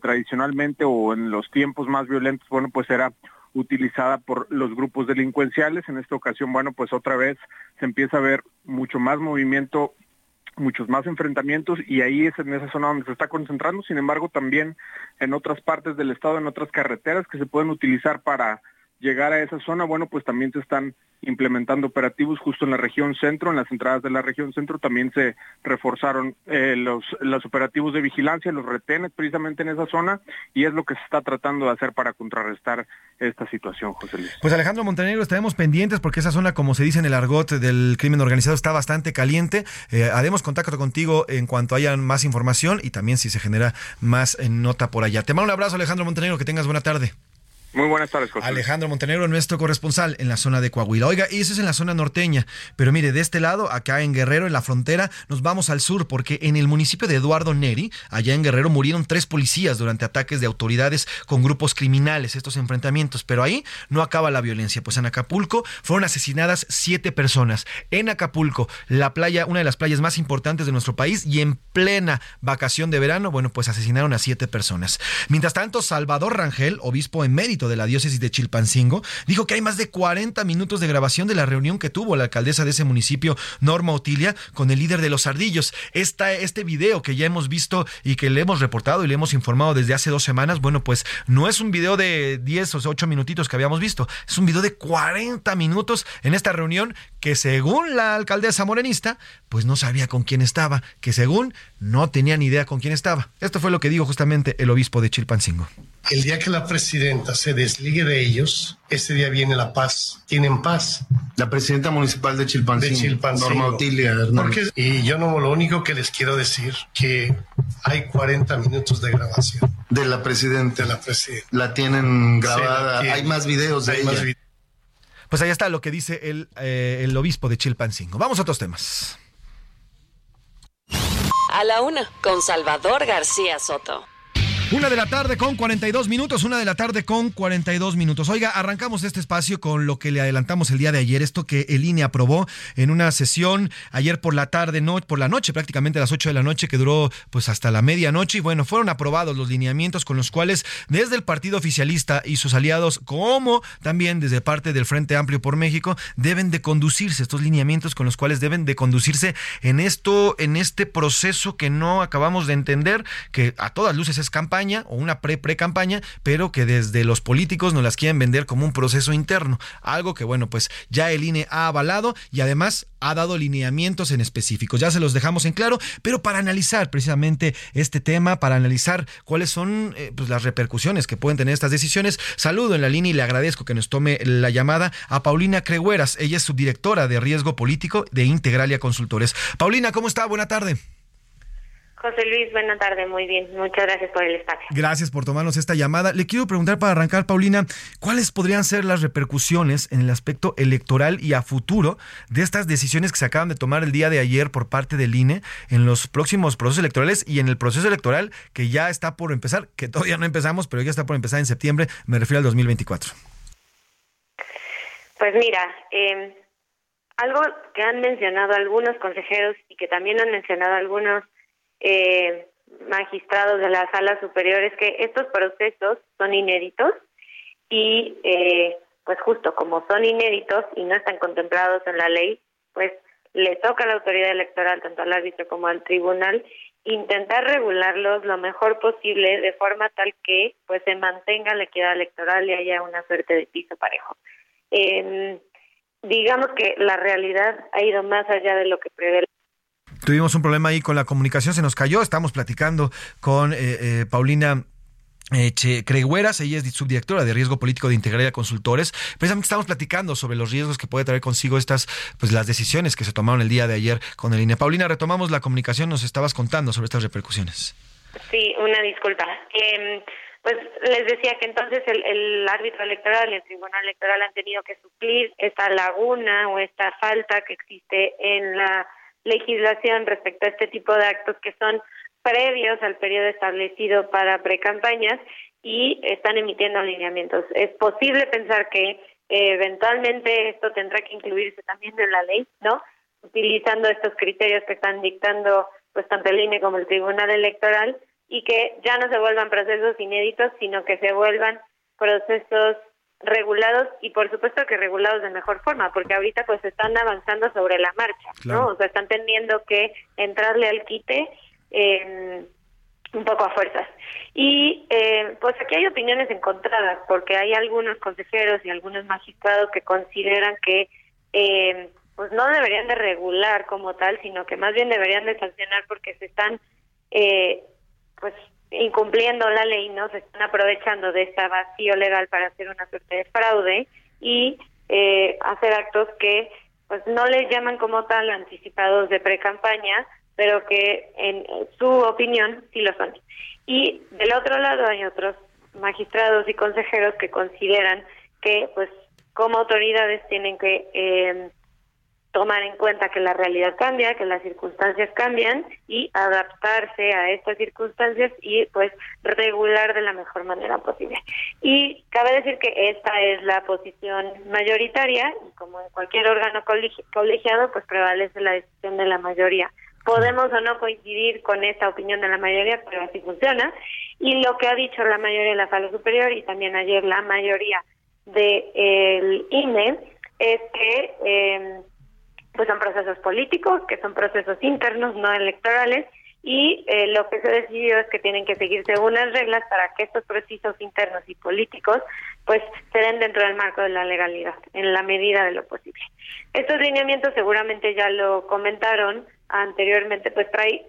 tradicionalmente o en los tiempos más violentos, bueno, pues era utilizada por los grupos delincuenciales. En esta ocasión, bueno, pues otra vez se empieza a ver mucho más movimiento muchos más enfrentamientos y ahí es en esa zona donde se está concentrando, sin embargo también en otras partes del estado, en otras carreteras que se pueden utilizar para llegar a esa zona, bueno, pues también se están implementando operativos justo en la región centro, en las entradas de la región centro también se reforzaron eh, los, los operativos de vigilancia, los retenes precisamente en esa zona y es lo que se está tratando de hacer para contrarrestar esta situación, José Luis. Pues Alejandro Montenegro, estaremos pendientes porque esa zona, como se dice en el argot del crimen organizado, está bastante caliente. Eh, haremos contacto contigo en cuanto haya más información y también si se genera más eh, nota por allá. Te mando un abrazo, Alejandro Montenegro, que tengas buena tarde. Muy buenas tardes, José. Alejandro Montenegro, nuestro corresponsal en la zona de Coahuila. Oiga, y eso es en la zona norteña. Pero mire, de este lado, acá en Guerrero, en la frontera, nos vamos al sur, porque en el municipio de Eduardo Neri, allá en Guerrero, murieron tres policías durante ataques de autoridades con grupos criminales, estos enfrentamientos. Pero ahí no acaba la violencia, pues en Acapulco fueron asesinadas siete personas. En Acapulco, la playa, una de las playas más importantes de nuestro país, y en plena vacación de verano, bueno, pues asesinaron a siete personas. Mientras tanto, Salvador Rangel, obispo en de la diócesis de Chilpancingo, dijo que hay más de 40 minutos de grabación de la reunión que tuvo la alcaldesa de ese municipio, Norma Otilia, con el líder de los ardillos. Este video que ya hemos visto y que le hemos reportado y le hemos informado desde hace dos semanas, bueno, pues no es un video de 10 o 8 minutitos que habíamos visto, es un video de 40 minutos en esta reunión que según la alcaldesa morenista, pues no sabía con quién estaba, que según no tenía ni idea con quién estaba. Esto fue lo que dijo justamente el obispo de Chilpancingo. El día que la presidenta se desligue de ellos, ese día viene la paz. Tienen paz. La presidenta municipal de Chilpancingo, de Chilpancingo. Norma Otilia. Porque, y yo no, lo único que les quiero decir, que hay 40 minutos de grabación. De la presidenta. De la presidenta. La tienen grabada. Sí, la hay más videos de hay ella. más vi- Pues ahí está lo que dice el, eh, el obispo de Chilpancingo. Vamos a otros temas. A la una, con Salvador García Soto. Una de la tarde con 42 minutos, una de la tarde con 42 minutos. Oiga, arrancamos este espacio con lo que le adelantamos el día de ayer, esto que el INE aprobó en una sesión ayer por la tarde, no, por la noche, prácticamente a las 8 de la noche, que duró pues hasta la medianoche. Y bueno, fueron aprobados los lineamientos con los cuales desde el partido oficialista y sus aliados, como también desde parte del Frente Amplio por México, deben de conducirse estos lineamientos con los cuales deben de conducirse en esto, en este proceso que no acabamos de entender, que a todas luces es o una pre-pre-campaña, pero que desde los políticos nos las quieren vender como un proceso interno. Algo que, bueno, pues ya el INE ha avalado y además ha dado lineamientos en específicos. Ya se los dejamos en claro, pero para analizar precisamente este tema, para analizar cuáles son eh, pues, las repercusiones que pueden tener estas decisiones, saludo en la línea y le agradezco que nos tome la llamada a Paulina Cregueras. Ella es subdirectora de riesgo político de Integralia Consultores. Paulina, ¿cómo está? Buena tarde. José Luis, buena tarde, muy bien. Muchas gracias por el espacio. Gracias por tomarnos esta llamada. Le quiero preguntar para arrancar, Paulina, ¿cuáles podrían ser las repercusiones en el aspecto electoral y a futuro de estas decisiones que se acaban de tomar el día de ayer por parte del INE en los próximos procesos electorales y en el proceso electoral que ya está por empezar, que todavía no empezamos, pero ya está por empezar en septiembre, me refiero al 2024? Pues mira, eh, algo que han mencionado algunos consejeros y que también han mencionado algunos eh, magistrados de la sala superior es que estos procesos son inéditos y eh, pues justo como son inéditos y no están contemplados en la ley, pues le toca a la autoridad electoral, tanto al árbitro como al tribunal, intentar regularlos lo mejor posible de forma tal que pues se mantenga la equidad electoral y haya una suerte de piso parejo. Eh, digamos que la realidad ha ido más allá de lo que prevé Tuvimos un problema ahí con la comunicación, se nos cayó. Estamos platicando con eh, eh, Paulina. Eh, che, Cregueras, ella es subdirectora de riesgo político de Integralia Consultores. Precisamente estamos platicando sobre los riesgos que puede traer consigo estas, pues las decisiones que se tomaron el día de ayer con el INE. Paulina, retomamos la comunicación, nos estabas contando sobre estas repercusiones. Sí, una disculpa. Eh, pues les decía que entonces el, el, árbitro electoral el tribunal electoral han tenido que suplir esta laguna o esta falta que existe en la legislación respecto a este tipo de actos que son previos al periodo establecido para precampañas y están emitiendo alineamientos. Es posible pensar que eh, eventualmente esto tendrá que incluirse también en la ley, ¿no? Utilizando estos criterios que están dictando pues tanto el INE como el Tribunal Electoral y que ya no se vuelvan procesos inéditos, sino que se vuelvan procesos regulados y por supuesto que regulados de mejor forma, porque ahorita pues están avanzando sobre la marcha, claro. ¿no? O sea, están teniendo que entrarle al quite eh, un poco a fuerzas. Y eh, pues aquí hay opiniones encontradas, porque hay algunos consejeros y algunos magistrados que consideran que eh, pues no deberían de regular como tal, sino que más bien deberían de sancionar porque se están eh, pues incumpliendo la ley, no se están aprovechando de este vacío legal para hacer una suerte de fraude y eh, hacer actos que pues no les llaman como tal anticipados de pre-campaña, pero que en su opinión sí lo son. Y del otro lado hay otros magistrados y consejeros que consideran que pues como autoridades tienen que eh, tomar en cuenta que la realidad cambia, que las circunstancias cambian y adaptarse a estas circunstancias y pues regular de la mejor manera posible. Y cabe decir que esta es la posición mayoritaria y como en cualquier órgano colegi colegiado pues prevalece la decisión de la mayoría. Podemos o no coincidir con esta opinión de la mayoría, pero así funciona. Y lo que ha dicho la mayoría de la sala superior y también ayer la mayoría del de, INE es que eh, pues son procesos políticos, que son procesos internos, no electorales, y eh, lo que se decidió es que tienen que seguirse unas reglas para que estos procesos internos y políticos pues se den dentro del marco de la legalidad, en la medida de lo posible. Estos lineamientos seguramente ya lo comentaron anteriormente, pues trae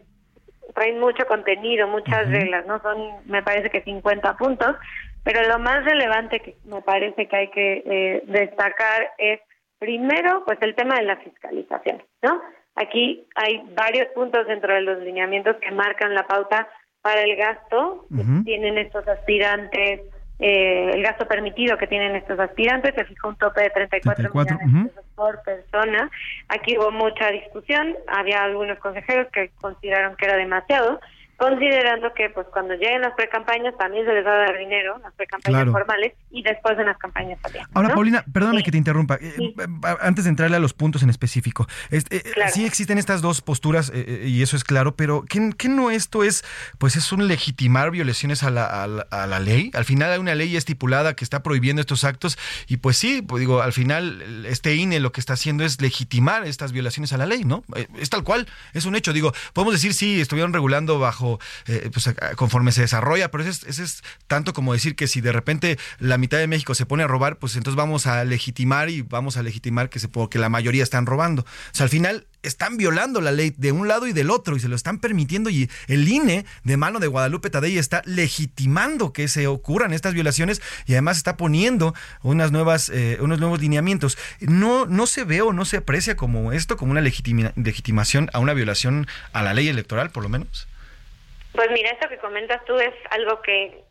traen mucho contenido, muchas reglas, ¿no? Son, me parece que 50 puntos, pero lo más relevante que me parece que hay que eh, destacar es, primero, pues el tema de la fiscalización, ¿no? Aquí hay varios puntos dentro de los lineamientos que marcan la pauta para el gasto que tienen estos aspirantes, eh, el gasto permitido que tienen estos aspirantes, se fijó un tope de 34, millones de pesos por persona. Aquí hubo mucha discusión, había algunos consejeros que consideraron que era demasiado, considerando que pues cuando lleguen las precampañas también se les va a dar dinero, las precampañas formales y después en las campañas también. Ahora, Paulina, perdóname que te interrumpa, eh, eh, antes de entrarle a los puntos en específico, este, sí existen estas dos posturas y eso es claro, pero ¿qué, ¿qué, no esto es, pues es un legitimar violaciones a la, a, la, ley? Al final hay una ley estipulada que está prohibiendo estos actos y pues sí, pues digo, al final este INE lo que está haciendo es legitimar estas violaciones a la ley, ¿no? Es tal cual, es un hecho, digo, podemos decir sí, estuvieron regulando bajo eh, pues, conforme se desarrolla, pero ese es, tanto como decir que si de repente la mitad de México se pone a robar, pues entonces vamos a legitimar y vamos a legitimar que, se, que la mayoría están robando. O sea, al final están violando la ley de un lado y del otro y se lo están permitiendo y el INE de mano de Guadalupe Tadei está legitimando que se ocurran estas violaciones y además está poniendo unas nuevas eh, unos nuevos lineamientos. No no se ve o no se aprecia como esto como una legitimación a una violación a la ley electoral por lo menos. Pues mira, esto que comentas tú es algo que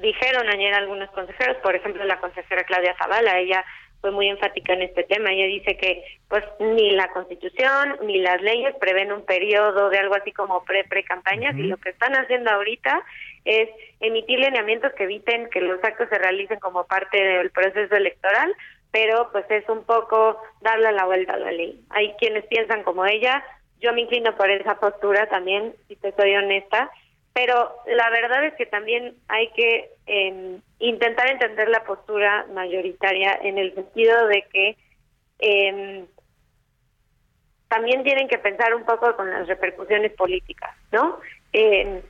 dijeron ayer algunos consejeros, por ejemplo la consejera Claudia Zavala, ella fue muy enfática en este tema. Ella dice que pues ni la Constitución ni las leyes prevén un periodo de algo así como pre-pre-campañas y lo que están haciendo ahorita es emitir lineamientos que eviten que los actos se realicen como parte del proceso electoral, pero pues es un poco darle la vuelta a la ley. Hay quienes piensan como ella, yo me inclino por esa postura también, si te soy honesta, pero la verdad es que también hay que em, intentar entender la postura mayoritaria en el sentido de que em, también tienen que pensar un poco con las repercusiones políticas, ¿no? Em,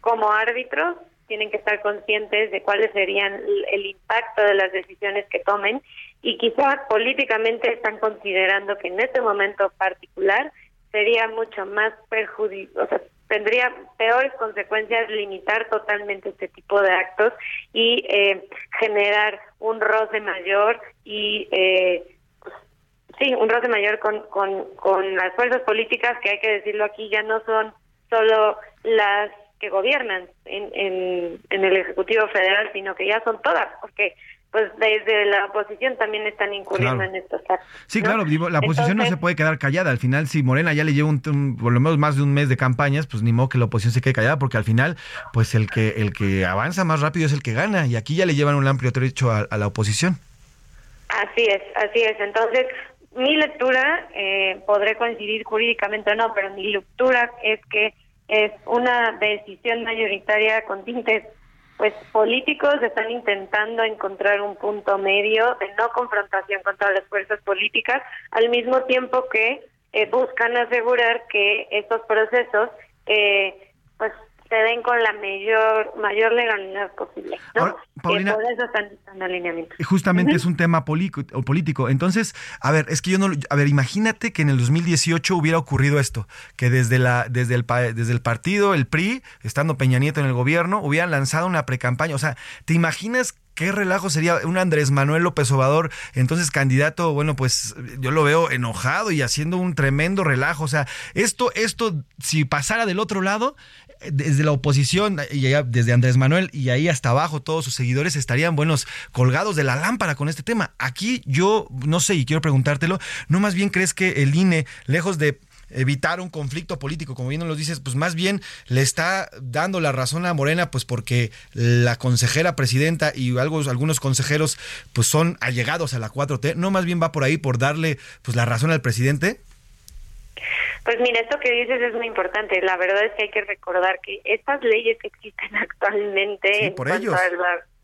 como árbitros tienen que estar conscientes de cuáles serían el impacto de las decisiones que tomen y quizá políticamente están considerando que en este momento particular sería mucho más perjudicial, o sea, tendría peores consecuencias limitar totalmente este tipo de actos y eh, generar un roce mayor y eh, pues, sí, un roce mayor con, con, con las fuerzas políticas que hay que decirlo aquí ya no son solo las que gobiernan en, en, en el Ejecutivo Federal, sino que ya son todas, porque pues desde la oposición también están incurriendo en estos actos. Sí, claro, la oposición no se puede quedar callada. Al final, si Morena ya le lleva un, por lo menos más de un mes de campañas, pues ni modo que la oposición se quede callada, porque al final, pues el que el que avanza más rápido es el que gana, y aquí ya le llevan un amplio trecho a, la oposición. Así es, así es. Entonces, mi lectura, eh, podré coincidir jurídicamente o no, pero mi lectura es que es una decisión mayoritaria con tintes pues políticos están intentando encontrar un punto medio de no confrontación con todas las fuerzas políticas, al mismo tiempo que eh, buscan asegurar que estos procesos eh, pues se den con la mayor mayor legalidad posible. ¿no? por eso están alineamiento. Justamente es un tema político. Entonces, a ver, es que yo no... A ver, imagínate que en el 2018 hubiera ocurrido esto, que desde, la, desde, el, desde el partido, el PRI, estando Peña Nieto en el gobierno, hubieran lanzado una precampaña. O sea, ¿te imaginas qué relajo sería un Andrés Manuel López Obrador, entonces candidato, bueno, pues yo lo veo enojado y haciendo un tremendo relajo. O sea, esto, esto, si pasara del otro lado, desde la oposición y desde Andrés Manuel y ahí hasta abajo todos sus seguidores estarían buenos colgados de la lámpara con este tema. Aquí yo no sé y quiero preguntártelo, no más bien crees que el INE lejos de evitar un conflicto político, como bien nos lo dices, pues más bien le está dando la razón a Morena, pues porque la consejera presidenta y algunos consejeros pues son allegados a la 4T, no más bien va por ahí por darle pues la razón al presidente. Pues mira, esto que dices es muy importante. La verdad es que hay que recordar que estas leyes que existen actualmente por ellos.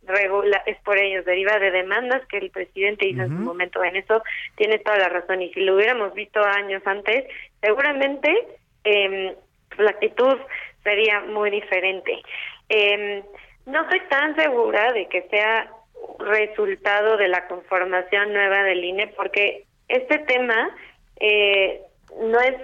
regula, es por ellos, deriva de demandas que el presidente hizo en su momento. En eso tiene toda la razón. Y si lo hubiéramos visto años antes, seguramente eh, la actitud sería muy diferente. Eh, no estoy tan segura de que sea resultado de la conformación nueva del INE, porque este tema eh, no es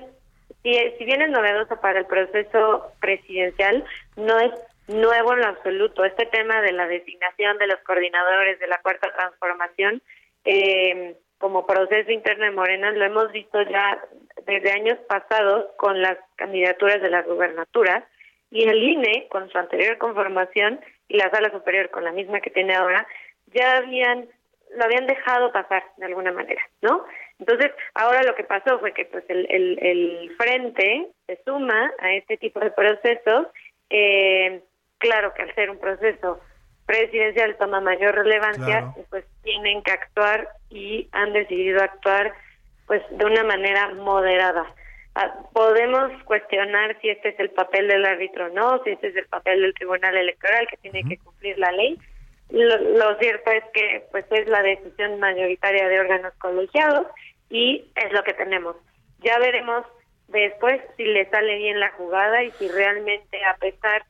si, si bien es novedoso para el proceso presidencial, no es nuevo en lo absoluto. Este tema de la designación de los coordinadores de la Cuarta Transformación eh, como proceso interno de Morena lo hemos visto ya desde años pasados con las candidaturas de las gubernaturas y el INE con su anterior conformación y la sala superior con la misma que tiene ahora ya habían lo habían dejado pasar de alguna manera, ¿no? Entonces, ahora lo que pasó fue que pues el, el, el frente se suma a este tipo de procesos. Eh, claro que al ser un proceso presidencial toma mayor relevancia, pues tienen que actuar y han decidido actuar pues de una manera moderada. Ah, podemos cuestionar si este es el papel del árbitro o no, si este es el papel del Tribunal Electoral que tiene que cumplir la ley. Lo, lo, cierto es que pues es la decisión mayoritaria de órganos colegiados y es lo que tenemos. Ya veremos después si le sale bien la jugada y si realmente a pesar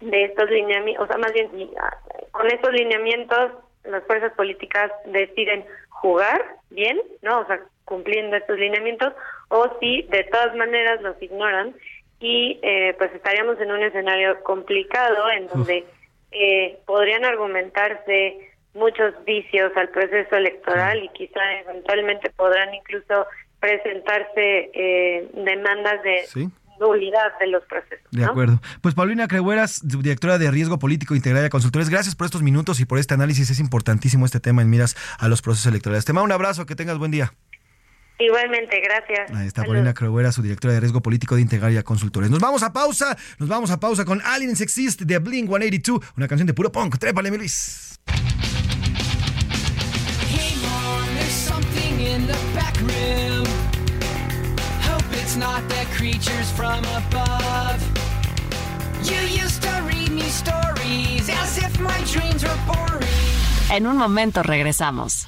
de estos lineamientos, o sea, más bien ah, con estos lineamientos las fuerzas políticas deciden jugar bien, ¿no? O sea, cumpliendo estos lineamientos, o si de todas maneras los ignoran y eh, pues estaríamos en un escenario complicado en donde eh, podrían argumentarse muchos vicios al proceso electoral y quizá eventualmente podrán incluso presentarse eh, demandas de nulidad de los procesos. De acuerdo. Pues Paulina Crehueras, directora de Riesgo Político Integral de Consultores, gracias por estos minutos y por este análisis. Es importantísimo este tema en miras a los procesos electorales. Te mando un abrazo, que tengas buen día. Igualmente, gracias. Ahí está Paulina Crehuera, su directora de riesgo político de Integralia Consultores. Nos vamos a pausa, nos vamos a pausa con Aliens Exist de Blink 182, una canción de puro punk. Trépale, mi Luis. En un momento regresamos.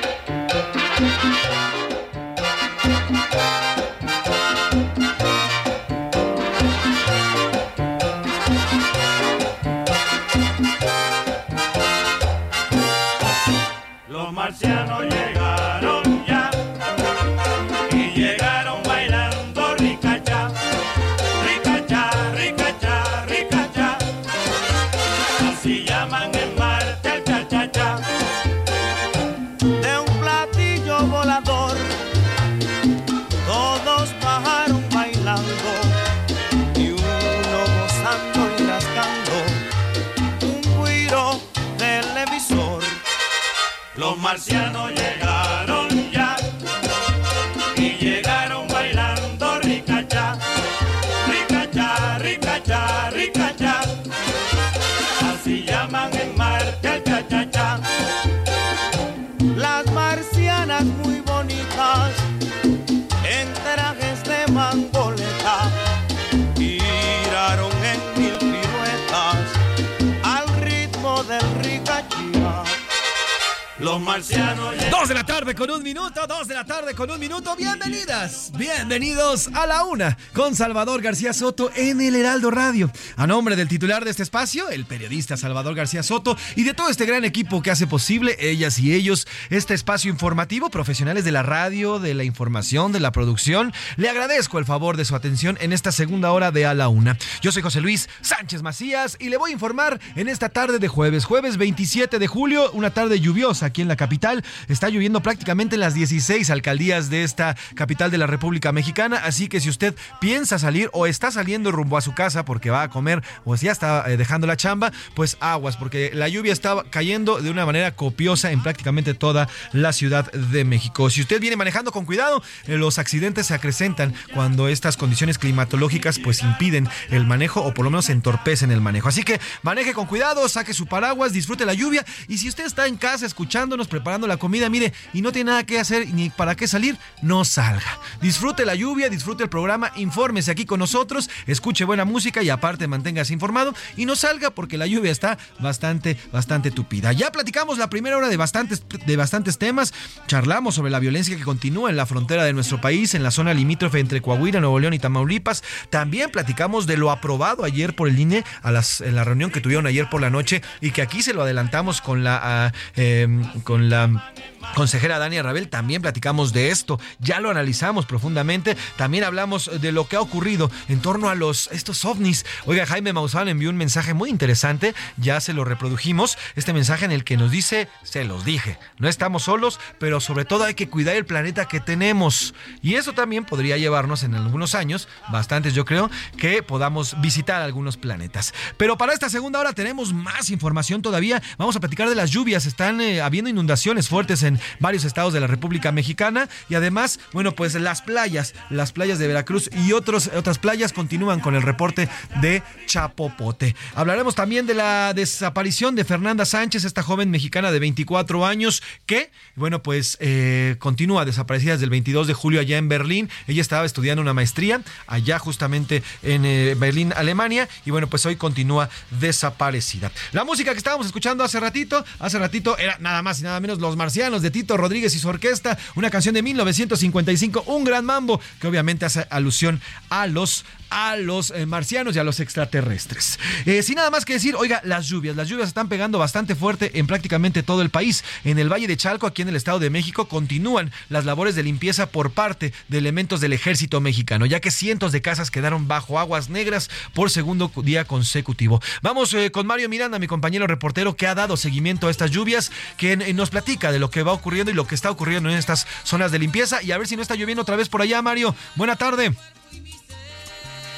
Los marcianos Dos de la tarde con un minuto, dos de la tarde con un minuto. Bienvenidas, bienvenidos a la una con Salvador García Soto en el Heraldo Radio. A nombre del titular de este espacio, el periodista Salvador García Soto, y de todo este gran equipo que hace posible, ellas y ellos, este espacio informativo, profesionales de la radio, de la información, de la producción, le agradezco el favor de su atención en esta segunda hora de A la Una. Yo soy José Luis Sánchez Macías y le voy a informar en esta tarde de jueves, jueves 27 de julio, una tarde lluviosa aquí en la capital. Está lloviendo prácticamente en las 16 alcaldías de esta capital de la República Mexicana, así que si usted piensa salir o está saliendo rumbo a su casa porque va a comer o ya está eh, dejando la chamba, pues aguas, porque la lluvia está cayendo de una manera copiosa en prácticamente toda la Ciudad de México. Si usted viene manejando con cuidado, eh, los accidentes se acrecentan cuando estas condiciones climatológicas pues impiden el manejo o por lo menos entorpecen el manejo. Así que maneje con cuidado, saque su paraguas, disfrute la lluvia y si usted está en casa escuchando escuchándonos, preparando la comida, mire, y no tiene nada que hacer ni para qué salir, no salga. Disfrute la lluvia, disfrute el programa, infórmese aquí con nosotros, escuche buena música y aparte manténgase informado y no salga porque la lluvia está bastante, bastante tupida. Ya platicamos la primera hora de bastantes, de bastantes temas, charlamos sobre la violencia que continúa en la frontera de nuestro país, en la zona limítrofe entre Coahuila, Nuevo León y Tamaulipas. También platicamos de lo aprobado ayer por el INE a en la reunión que tuvieron ayer por la noche y que aquí se lo adelantamos con la, ah, em, con la consejera Dania Rabel. También platicamos de esto, ya lo analizamos profundamente. También hablamos de lo que ha ocurrido en torno a los estos ovnis. Oiga, Jaime Maussan envió un mensaje muy interesante, ya se lo reprodujimos. Este mensaje en el que nos dice, se los dije, no estamos solos, pero sobre todo hay que cuidar el planeta que tenemos. Y eso también podría llevarnos en algunos años, bastantes yo creo, que podamos visitar algunos planetas. Pero para esta segunda hora tenemos más información todavía. Vamos a platicar de las lluvias. Están eh, habiendo inundaciones fuertes en varios estados de la República Mexicana. Y además, bueno, pues las playas, las playas de Veracruz y otros, otras playas continúan con el reporte de Chapopote. Hablaremos también de la desaparición de Fernanda Sánchez, esta joven mexicana de 24 años que, bueno, pues eh, continúa desaparecida desde el 22 de julio allá en Berlín. Ella estaba estudiando una maestría allá justamente en eh, Berlín, Alemania. Y bueno, pues hoy continúa desaparecida. La música que estábamos escuchando hace ratito, hace ratito era nada más y nada menos Los Marcianos de Tito Rodríguez y su orquesta, una canción de 1955, un gran mambo que obviamente hace alusión a los a los eh, marcianos y a los extraterrestres. Eh, sin nada más que decir, oiga, las lluvias, las lluvias están pegando bastante fuerte en prácticamente todo el país. En el Valle de Chalco, aquí en el Estado de México, continúan las labores de limpieza por parte de elementos del ejército mexicano, ya que cientos de casas quedaron bajo aguas negras por segundo día consecutivo. Vamos eh, con Mario Miranda, mi compañero reportero, que ha dado seguimiento a estas lluvias, que nos platica de lo que va ocurriendo y lo que está ocurriendo en estas zonas de limpieza y a ver si no está lloviendo otra vez por allá, Mario. Buena tarde.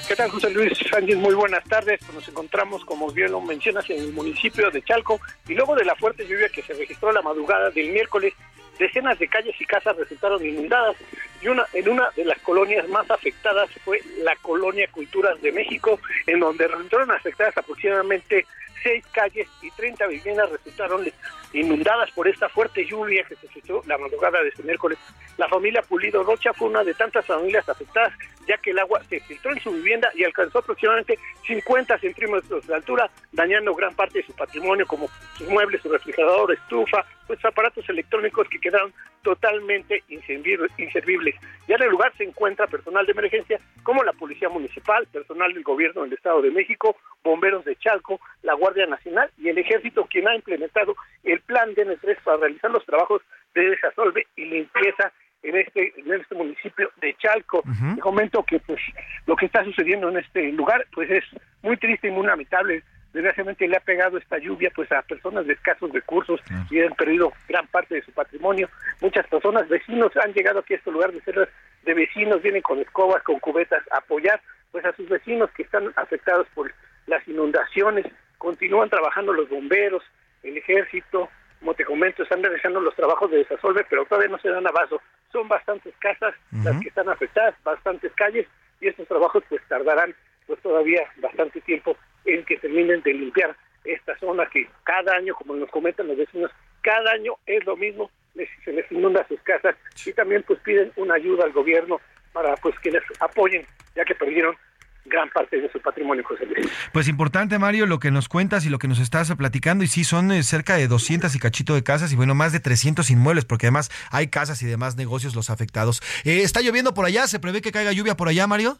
¿Qué tal, José Luis Sánchez? Muy buenas tardes. Pues nos encontramos, como bien lo mencionas, en el municipio de Chalco y luego de la fuerte lluvia que se registró la madrugada del miércoles, decenas de calles y casas resultaron inundadas y una en una de las colonias más afectadas fue la colonia Culturas de México, en donde resultaron afectadas aproximadamente seis calles y 30 viviendas resultaron inundadas por esta fuerte lluvia que se suscitó la madrugada de este miércoles. La familia Pulido Rocha fue una de tantas familias afectadas, ya que el agua se filtró en su vivienda y alcanzó aproximadamente 50 centímetros de altura, dañando gran parte de su patrimonio, como sus muebles, su refrigerador, estufa, pues aparatos electrónicos que quedaron totalmente inservibles. Ya en el lugar se encuentra personal de emergencia como la Policía Municipal, personal del Gobierno del Estado de México, bomberos de Chalco, la Guardia Nacional y el Ejército, quien ha implementado el plan DN3 para realizar los trabajos de desasolve y limpieza en este en este municipio de Chalco. Uh comento que pues lo que está sucediendo en este lugar pues es muy triste y muy lamentable. Desgraciadamente le ha pegado esta lluvia pues a personas de escasos recursos y han perdido gran parte de su patrimonio. Muchas personas, vecinos han llegado aquí a este lugar de ser de vecinos, vienen con escobas, con cubetas a apoyar pues a sus vecinos que están afectados por las inundaciones. Continúan trabajando los bomberos, el ejército, como te comento, están realizando los trabajos de desasolve, pero todavía no se dan abasto. Son bastantes casas las que están afectadas, bastantes calles, y estos trabajos pues tardarán pues todavía bastante tiempo en que terminen de limpiar esta zona que cada año, como nos comentan los vecinos, cada año es lo mismo, se les inunda sus casas y también pues piden una ayuda al gobierno para pues que les apoyen, ya que perdieron gran parte de su patrimonio, José Luis. Pues importante, Mario, lo que nos cuentas y lo que nos estás platicando. Y sí, son eh, cerca de 200 y cachito de casas y bueno, más de 300 inmuebles, porque además hay casas y demás negocios los afectados. Eh, ¿Está lloviendo por allá? ¿Se prevé que caiga lluvia por allá, Mario?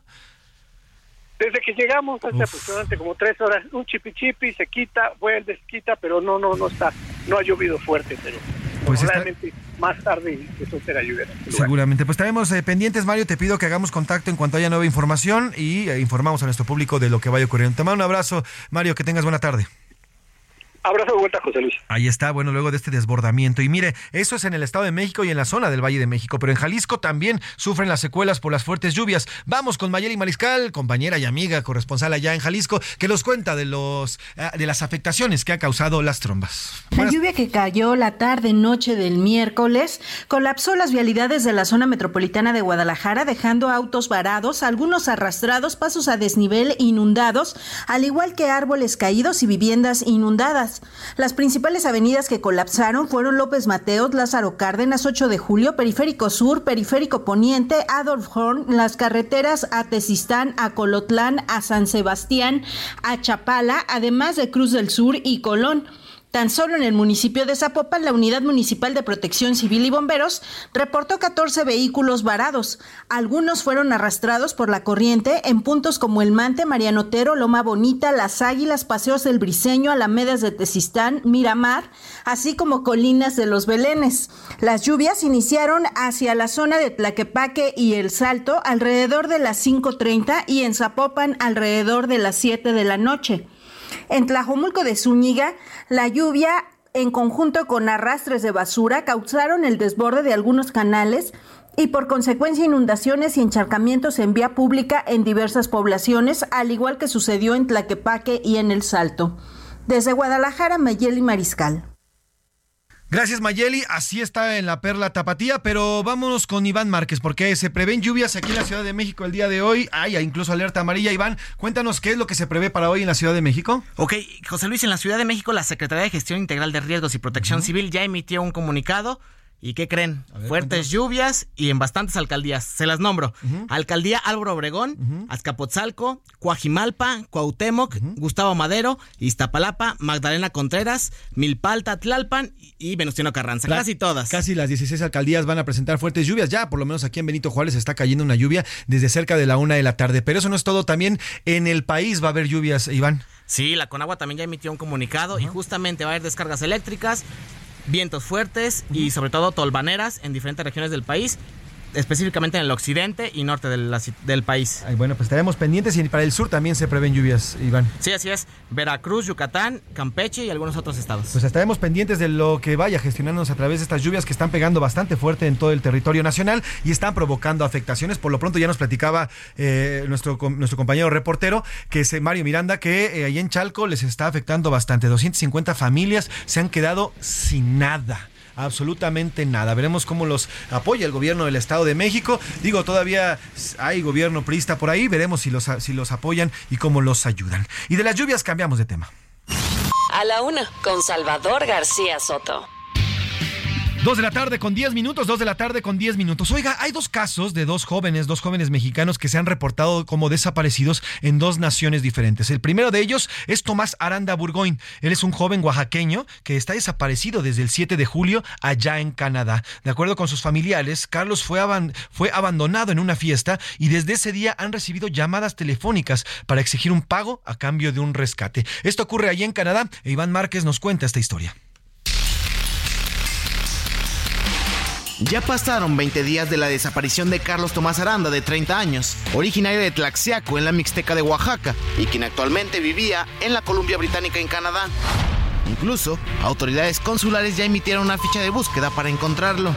Desde que llegamos hace aproximadamente como tres horas, un chipi chipi se quita, vuelve, se quita, pero no, no, no está, no ha llovido fuerte, pero pues probablemente más tarde eso será lluvia. Seguramente. Pues estaremos eh, pendientes, Mario. Te pido que hagamos contacto en cuanto haya nueva información y eh, informamos a nuestro público de lo que vaya ocurriendo. Te mando un abrazo, Mario. Que tengas buena tarde. Abrazo de vuelta, José Luis. Ahí está, bueno, luego de este desbordamiento. Y mire, eso es en el Estado de México y en la zona del Valle de México, pero en Jalisco también sufren las secuelas por las fuertes lluvias. Vamos con Mayeli Mariscal, compañera y amiga, corresponsal allá en Jalisco, que nos cuenta de, los, ah, de las afectaciones que ha causado las trombas. La lluvia que cayó la tarde-noche del miércoles colapsó las vialidades de la zona metropolitana de Guadalajara, dejando autos varados, algunos arrastrados, pasos a desnivel inundados, al igual que árboles caídos y viviendas inundadas. Las principales avenidas que colapsaron fueron López Mateos, Lázaro Cárdenas, 8 de julio, Periférico Sur, Periférico Poniente, Adolf Horn, las carreteras a Tezistán, a Colotlán, a San Sebastián, a Chapala, además de Cruz del Sur y Colón. Tan solo en el municipio de Zapopan, la Unidad Municipal de Protección Civil y Bomberos reportó 14 vehículos varados. Algunos fueron arrastrados por la corriente en puntos como El Mante, Mariano Otero, Loma Bonita, Las Águilas, Paseos del Briseño, Alamedas de Tezistán, Miramar, así como Colinas de los Belenes. Las lluvias iniciaron hacia la zona de Tlaquepaque y El Salto alrededor de las 5.30 y en Zapopan alrededor de las 7 de la noche. En Tlajomulco de Zúñiga, la lluvia en conjunto con arrastres de basura causaron el desborde de algunos canales y por consecuencia inundaciones y encharcamientos en vía pública en diversas poblaciones, al igual que sucedió en Tlaquepaque y en El Salto. Desde Guadalajara, Mayeli Mariscal. Gracias Mayeli, así está en la perla tapatía, pero vámonos con Iván Márquez, porque se prevén lluvias aquí en la Ciudad de México el día de hoy. Hay incluso alerta amarilla. Iván, cuéntanos qué es lo que se prevé para hoy en la Ciudad de México. Ok, José Luis, en la Ciudad de México la Secretaría de Gestión Integral de Riesgos y Protección Civil ya emitió un comunicado ¿Y qué creen? Fuertes lluvias y en bastantes alcaldías. Se las nombro. Alcaldía Álvaro Obregón, Azcapotzalco, Coajimalpa, Cuauhtémoc, Gustavo Madero, Iztapalapa, Magdalena Contreras, Milpalta, Tlalpan y Venustiano Carranza. casi todas. Casi las 16 alcaldías van a presentar fuertes lluvias. Ya, por lo menos aquí en Benito Juárez está cayendo una lluvia desde cerca de la una de la tarde. Pero eso no es todo. También en el país va a haber lluvias, Iván. Sí, la Conagua también ya emitió un comunicado y justamente va a haber descargas eléctricas vientos fuertes y sobre todo tolvaneras en diferentes regiones del país específicamente en el occidente y norte del país. bueno, pues estaremos pendientes y para el sur también se prevén lluvias, Iván. Sí, así es. Veracruz, Yucatán, Campeche y algunos otros estados. Pues estaremos pendientes de lo que vaya gestionándonos a través de estas lluvias que están pegando bastante fuerte en todo el territorio nacional y están provocando afectaciones. Por lo pronto ya nos platicaba eh, nuestro, nuestro compañero reportero, que es Mario Miranda, que eh, ahí en Chalco les está afectando bastante. 250 familias se han quedado sin nada absolutamente nada. Veremos cómo los apoya el gobierno del Estado de México. Digo, todavía hay gobierno priista por ahí, veremos si los, si los apoyan y cómo los ayudan. Y de las lluvias cambiamos de tema. A la una, con Salvador García Soto. Dos de la tarde con 10 minutos, dos de la tarde con 10 minutos. Oiga, hay dos casos de dos jóvenes, dos jóvenes mexicanos que se han reportado como desaparecidos en dos naciones diferentes. El primero de ellos es Tomás Aranda Burgoyne. Él es un joven oaxaqueño que está desaparecido desde el 7 de julio allá en Canadá. De acuerdo con sus familiares, Carlos fue, fue abandonado en una fiesta y desde ese día han recibido llamadas telefónicas para exigir un pago a cambio de un rescate. Esto ocurre allí en Canadá e Iván Márquez nos cuenta esta historia. Ya pasaron 20 días de la desaparición de Carlos Tomás Aranda, de 30 años, originario de Tlaxiaco, en la Mixteca de Oaxaca, y quien actualmente vivía en la Columbia Británica en Canadá. Incluso, autoridades consulares ya emitieron una ficha de búsqueda para encontrarlo.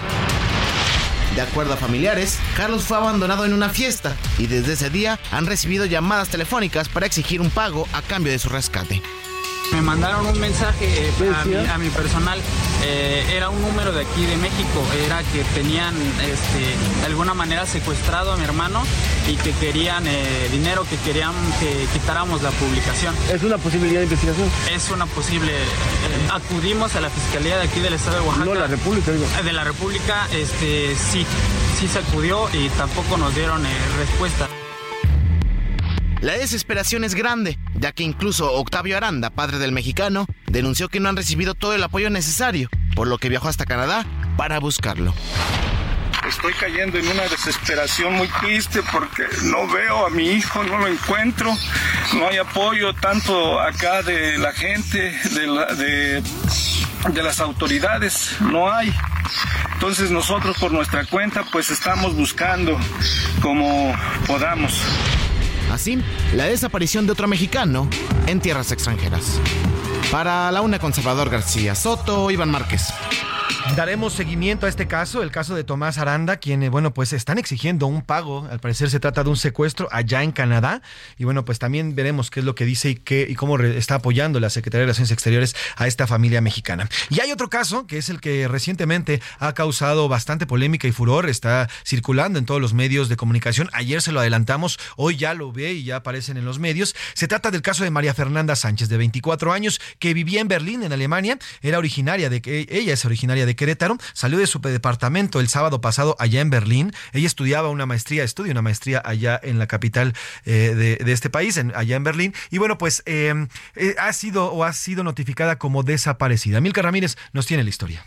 De acuerdo a familiares, Carlos fue abandonado en una fiesta y desde ese día han recibido llamadas telefónicas para exigir un pago a cambio de su rescate. Me mandaron un mensaje eh, a mi, personal, eh, era un número de aquí de México, era que tenían este, de alguna manera secuestrado a mi hermano y que querían eh, dinero, que querían que quitáramos la publicación. ¿Es una posibilidad de investigación? Es una posible. acudimos a la Fiscalía de aquí del Estado de Oaxaca. No, la República, digo. De la República, este, sí, sí se acudió y tampoco nos dieron respuesta. La desesperación es grande, ya que incluso Octavio Aranda, padre del mexicano, denunció que no han recibido todo el apoyo necesario, por lo que viajó hasta Canadá para buscarlo. Estoy cayendo en una desesperación muy triste porque no veo a mi hijo, no lo encuentro, no hay apoyo tanto acá de la gente, de, de las autoridades, no hay. Entonces nosotros por nuestra cuenta pues estamos buscando como podamos. Así, la desaparición de otro mexicano en tierras extranjeras. Para la una conservador García Soto, Iván Márquez. Daremos seguimiento a este caso, el caso de Tomás Aranda, quien, eh, bueno, pues están exigiendo un pago. Al parecer se trata de un secuestro allá en Canadá. Y bueno, pues también veremos qué es lo que dice y, qué, y cómo está apoyando la Secretaría de Relaciones Exteriores a esta familia mexicana. Y hay otro caso, que es el que recientemente ha causado bastante polémica y furor. Está circulando en todos los medios de comunicación. Ayer se lo adelantamos, hoy ya lo ve y ya aparecen en los medios. Se trata del caso de María Fernanda Sánchez, de 24 años, que vivía en Berlín, en Alemania. Era originaria de que ella es originaria de Querétaro, salió de su departamento el sábado pasado allá en Berlín. Ella estudiaba una maestría, estudia una maestría allá en la capital eh, de, este país, en, allá en Berlín. Y bueno, pues em, eh, ha sido o ha sido notificada como desaparecida. Milka Ramírez nos tiene la historia.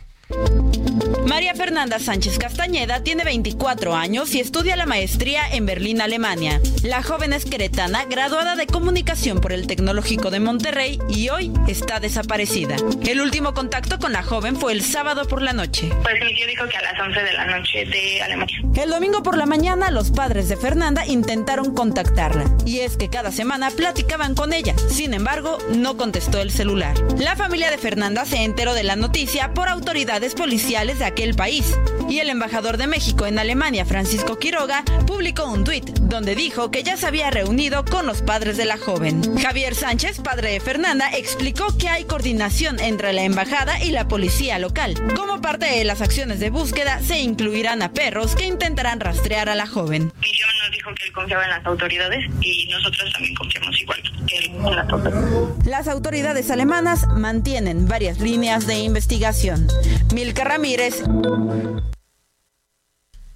María Fernanda Sánchez Castañeda tiene 24 años y estudia la maestría en Berlín, Alemania. La joven es queretana, graduada de comunicación por el Tecnológico de Monterrey y hoy está desaparecida. El último contacto con la joven fue el sábado por la noche. Pues mi tío dijo que a las 11 de la noche de Alemania. El domingo por la mañana los padres de Fernanda intentaron contactarla y es que cada semana platicaban con ella. Sin embargo, no contestó el celular. La familia de Fernanda se enteró de la noticia por autoridades policiales de aquel país. Y el embajador de México en Alemania, Francisco Quiroga, publicó un tuit donde dijo que ya se había reunido con los padres de la joven. Javier Sánchez, padre de Fernanda, explicó que hay coordinación entre la embajada y la policía local. Como parte de las acciones de búsqueda, se incluirán a perros que intentarán rastrear a la joven. Misión nos dijo que él confiaba en las autoridades y nosotros también confiamos igual que él en las autoridades. Las autoridades alemanas mantienen varias líneas de investigación. Milka Ramírez,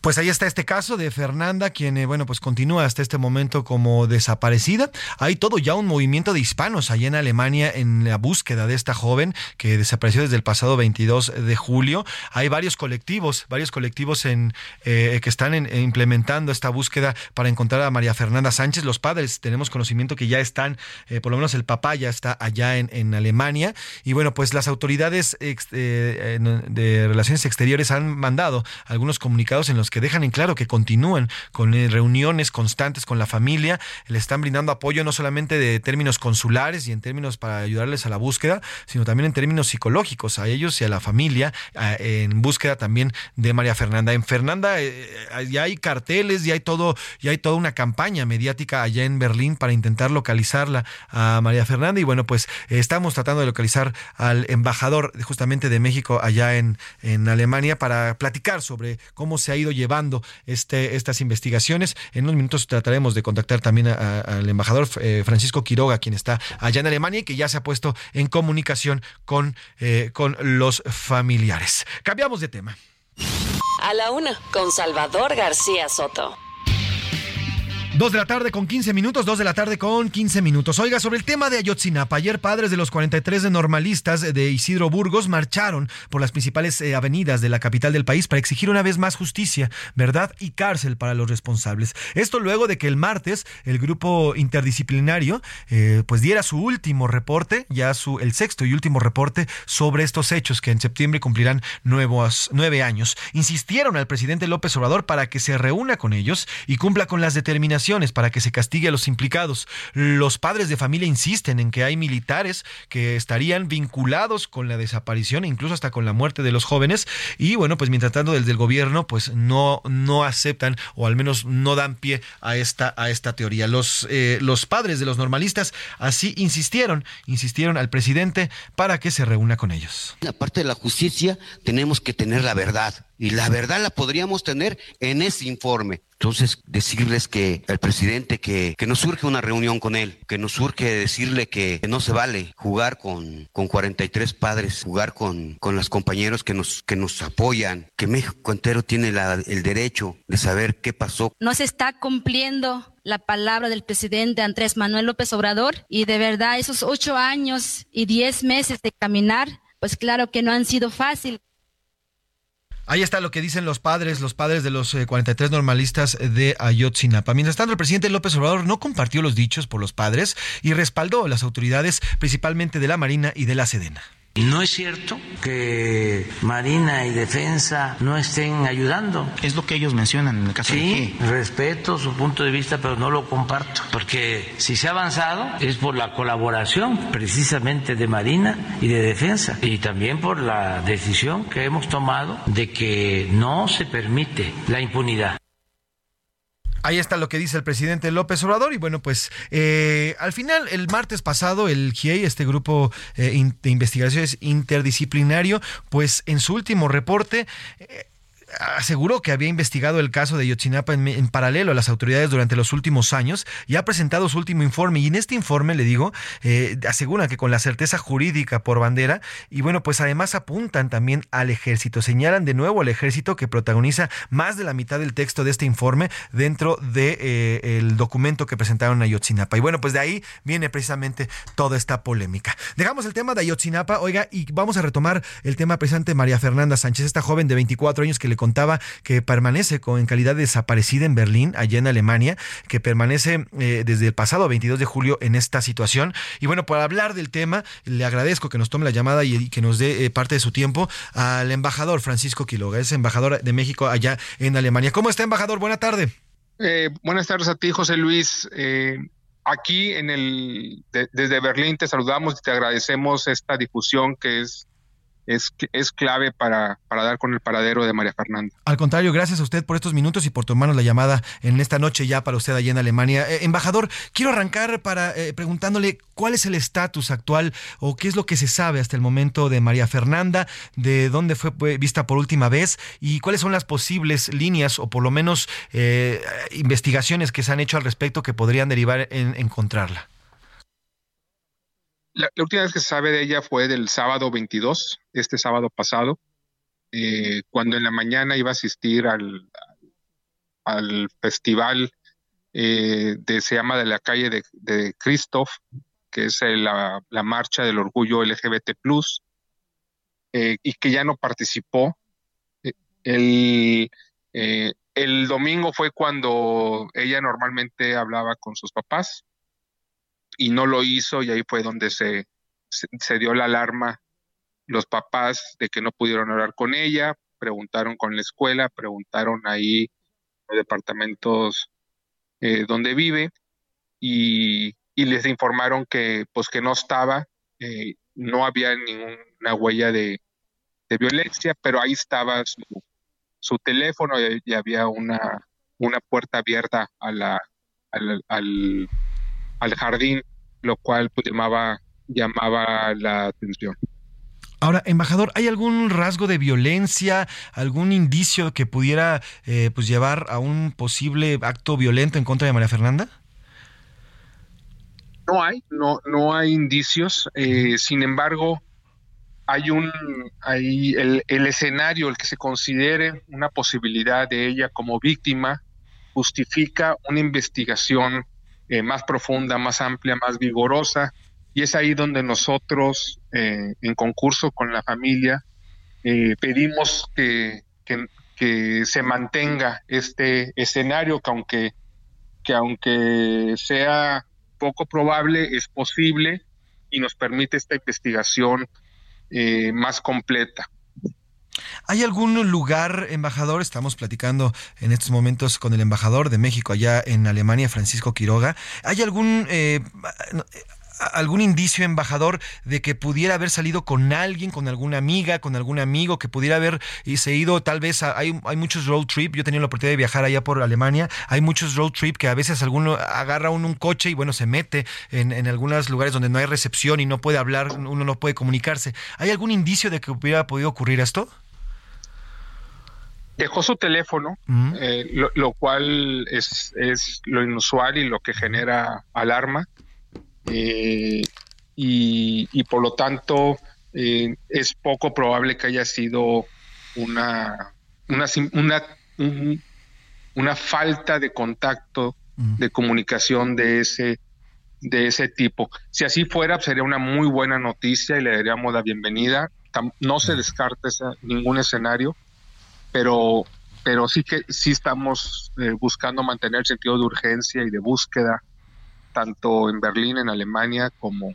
pues ahí está este caso de Fernanda, quien, eh, bueno, pues continúa hasta este momento como desaparecida. Hay todo ya un movimiento de hispanos allá en Alemania en la búsqueda de esta joven que desapareció desde el pasado 22 de julio. Hay varios colectivos, varios colectivos en, eh, que están implementando esta búsqueda para encontrar a María Fernanda Sánchez. Los padres tenemos conocimiento que ya están, eh, por lo menos el papá ya está allá en, en Alemania. Y bueno, pues las autoridades de Relaciones Exteriores han mandado algunos comunicados en los que dejan en claro que continúan con eh, reuniones constantes con la familia, le están brindando apoyo no solamente de términos consulares y en términos para ayudarles a la búsqueda, sino también en términos psicológicos a ellos y a la familia en búsqueda también de María Fernanda. En Fernanda eh, ya hay carteles, ya hay todo, ya hay toda una campaña mediática allá en Berlín para intentar localizarla a María Fernanda y bueno, pues estamos tratando de localizar al embajador justamente de México allá en, en Alemania para platicar sobre cómo se ha ido llevando llevando este, estas investigaciones. En unos minutos trataremos de contactar también al embajador eh, Francisco Quiroga, quien está allá en Alemania y que ya se ha puesto en comunicación con, eh, con los familiares. Cambiamos de tema. A la una, con Salvador García Soto. Dos de la tarde con 15 minutos, dos de la tarde con 15 minutos. Oiga, sobre el tema de Ayotzinapa, ayer padres de los 43 de normalistas de Isidro Burgos marcharon por las principales eh, avenidas de la capital del país para exigir una vez más justicia, verdad y cárcel para los responsables. Esto luego de que el martes el grupo interdisciplinario eh, pues diera su último reporte, ya su el sexto y último reporte sobre estos hechos que en septiembre cumplirán nuevos, nueve años. Insistieron al presidente López Obrador para que se reúna con ellos y cumpla con las determinaciones para que se castigue a los implicados. Los padres de familia insisten en que hay militares que estarían vinculados con la desaparición e incluso hasta con la muerte de los jóvenes y bueno, pues mientras tanto desde el gobierno pues no no aceptan o al menos no dan pie a esta a esta teoría. Los eh, los padres de los normalistas así insistieron, insistieron al presidente para que se reúna con ellos. Aparte de la justicia, tenemos que tener la verdad y la verdad la podríamos tener en ese informe. Entonces, decirles que el presidente que, que nos surge una reunión con él, que nos surge decirle que, no se vale jugar con, con 43 padres, jugar con, con los compañeros que nos, que nos apoyan, que México entero tiene el derecho de saber qué pasó. No se está cumpliendo la palabra del presidente Andrés Manuel López Obrador y de verdad esos ocho años y diez meses de caminar, pues claro que no han sido fácil. Ahí está lo que dicen los padres, los padres de los 43 eh, normalistas de Ayotzinapa. Mientras tanto, el presidente López Obrador no compartió los dichos por los padres y respaldó a las autoridades, principalmente de la Marina y de la Sedena. No es cierto que Marina y Defensa no estén ayudando. Es lo que ellos mencionan en el caso sí, de respeto su punto de vista, pero no lo comparto, porque si se ha avanzado es por la colaboración precisamente de Marina y de Defensa y también por la decisión que hemos tomado de que no se permite la impunidad. Ahí está lo que dice el presidente López Obrador y bueno, pues eh, al final, el martes pasado, el GIEI, este grupo eh, de investigaciones interdisciplinario, pues en su último reporte... Eh, aseguró que había investigado el caso de Yotzinapa en, paralelo a las autoridades durante los últimos años y ha presentado su último informe. Y en este informe, le digo, eh, aseguran que con la certeza jurídica por bandera, y bueno, pues además apuntan también al ejército. Señalan de nuevo al ejército que protagoniza más de la mitad del texto de este informe dentro del de, eh, documento que presentaron a Yotzinapa. Y bueno, pues de ahí viene precisamente toda esta polémica. Dejamos el tema de Ayotzinapa, oiga, y vamos a retomar el tema precisamente de María Fernanda Sánchez, esta joven de 24 años que le contaba que permanece con, en calidad de desaparecida en Berlín, allá en Alemania, que permanece eh, desde el pasado 22 de julio en esta situación. Y bueno, para hablar del tema, le agradezco que nos tome la llamada y, que nos dé eh, parte de su tiempo al embajador Francisco Quiloga, es embajador de México allá en Alemania. ¿Cómo está, embajador? Buena tarde. Eh, buenas tardes a ti, José Luis. aquí en el desde Berlín te saludamos y te agradecemos esta difusión que es es, es clave para, para dar con el paradero de María Fernanda. Al contrario, gracias a usted por estos minutos y por tomarnos la llamada en esta noche ya para usted allá en Alemania. Eh, embajador, quiero arrancar para eh, preguntándole cuál es el estatus actual o qué es lo que se sabe hasta el momento de María Fernanda, de dónde fue vista por última vez y cuáles son las posibles líneas o por lo menos eh, investigaciones que se han hecho al respecto que podrían derivar en encontrarla. La, última vez que se sabe de ella fue del sábado 22, este sábado pasado, eh, cuando en la mañana iba a asistir al, al festival eh, de, se llama de la calle de, Christoph, que es la, marcha del orgullo LGBT+, eh, y que ya no participó. El, el domingo fue cuando ella normalmente hablaba con sus papás, y no lo hizo y ahí fue donde se, se, dio la alarma los papás de que no pudieron hablar con ella, preguntaron con la escuela, preguntaron ahí los departamentos eh, donde vive y, y, les informaron que pues que no estaba, eh, no había ninguna huella de, de, violencia, pero ahí estaba su, su teléfono y, había una, una puerta abierta a la, al, al al jardín, lo cual pues, llamaba, llamaba la atención. Ahora, embajador, ¿hay algún rasgo de violencia, algún indicio que pudiera eh, pues llevar a un posible acto violento en contra de María Fernanda? No hay, no, no hay indicios. Eh, sin embargo, hay un, hay el, el escenario, el que se considere una posibilidad de ella como víctima, justifica una investigación eh, más profunda, más amplia, más vigorosa. Y es ahí donde nosotros, eh, en concurso con la familia, eh, pedimos que, que, se mantenga este escenario, que aunque, que aunque sea poco probable, es posible y nos permite esta investigación más completa. ¿Hay algún lugar, embajador? Estamos platicando en estos momentos con el embajador de México allá en Alemania, Francisco Quiroga. ¿Hay algún... Eh, algún indicio, embajador, de que pudiera haber salido con alguien, con alguna amiga, con algún amigo, que pudiera haber ido tal vez, hay, hay muchos road trip, yo he tenido la oportunidad de viajar allá por Alemania, hay muchos road trip que a veces alguno agarra uno un coche y bueno, se mete en, en algunos lugares donde no hay recepción y no puede hablar, uno no puede comunicarse. ¿Hay algún indicio de que hubiera podido ocurrir esto? Dejó su teléfono, eh, lo, cual es, es, lo inusual y lo que genera alarma. Eh, y, por lo tanto eh, es poco probable que haya sido una, una, una, una falta de contacto, de comunicación de ese, de ese tipo. Si así fuera, sería una muy buena noticia y le daríamos la bienvenida. No se descarta ningún escenario pero, pero sí que sí estamos eh, buscando mantener el sentido de urgencia y de búsqueda, tanto en Berlín, en Alemania, como,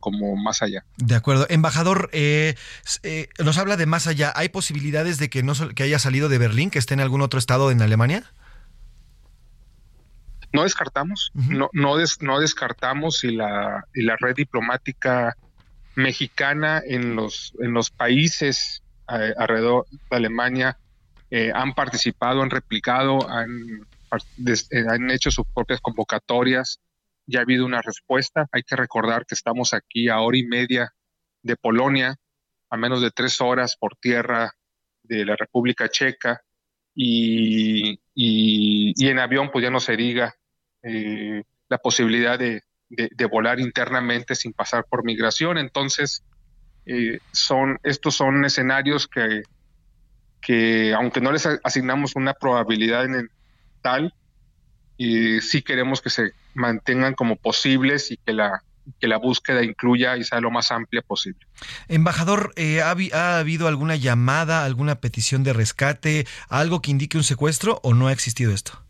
como más allá. De acuerdo. Embajador, eh, eh, nos habla de más allá. ¿Hay posibilidades de que, no, que haya salido de Berlín, que esté en algún otro estado en Alemania? No descartamos, no, no, no descartamos y la, y la red diplomática mexicana en los, en los países eh, alrededor de Alemania han participado, han replicado, han, han hecho sus propias convocatorias ya ha habido una respuesta. Hay que recordar que estamos aquí a hora y media de Polonia, a menos de tres horas por tierra de la República Checa y, en avión pues ya no se diga eh, la posibilidad de, volar internamente sin pasar por migración. Entonces, eh, son, estos son escenarios que, que aunque no les asignamos una probabilidad en tal, y sí queremos que se mantengan como posibles y que la que la búsqueda incluya y sea lo más amplia posible. Embajador, eh, ¿ha, ¿ha, habido alguna llamada, alguna petición de rescate, algo que indique un secuestro o no ha existido esto?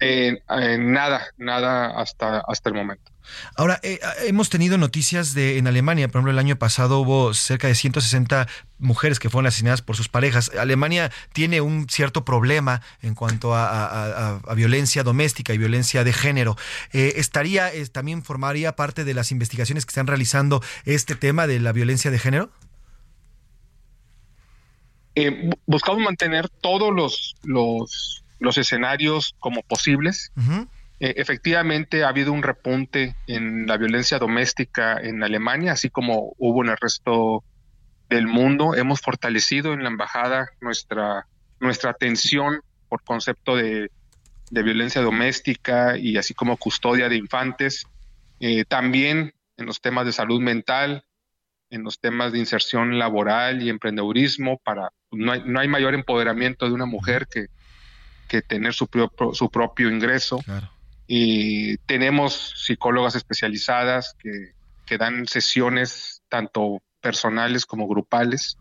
Eh, nada, nada hasta, hasta el momento. Ahora, eh, hemos tenido noticias de en Alemania, por ejemplo, el año pasado hubo cerca de 160 mujeres que fueron asesinadas por sus parejas. Alemania tiene un cierto problema en cuanto a, violencia doméstica y violencia de género. Eh, ¿Estaría, también formaría parte de las investigaciones que están realizando este tema de la violencia de género? Eh, buscamos mantener todos los, los, los escenarios como posibles. Eh, efectivamente, ha habido un repunte en la violencia doméstica en Alemania, así como hubo en el resto del mundo. Hemos fortalecido en la embajada nuestra, nuestra atención por concepto de, violencia doméstica y así como custodia de infantes. Eh, también en los temas de salud mental, en los temas de inserción laboral y emprendedurismo, para no hay, no hay mayor empoderamiento de una mujer que, que tener su, su propio ingreso. Y tenemos psicólogas especializadas que, dan sesiones tanto personales como grupales.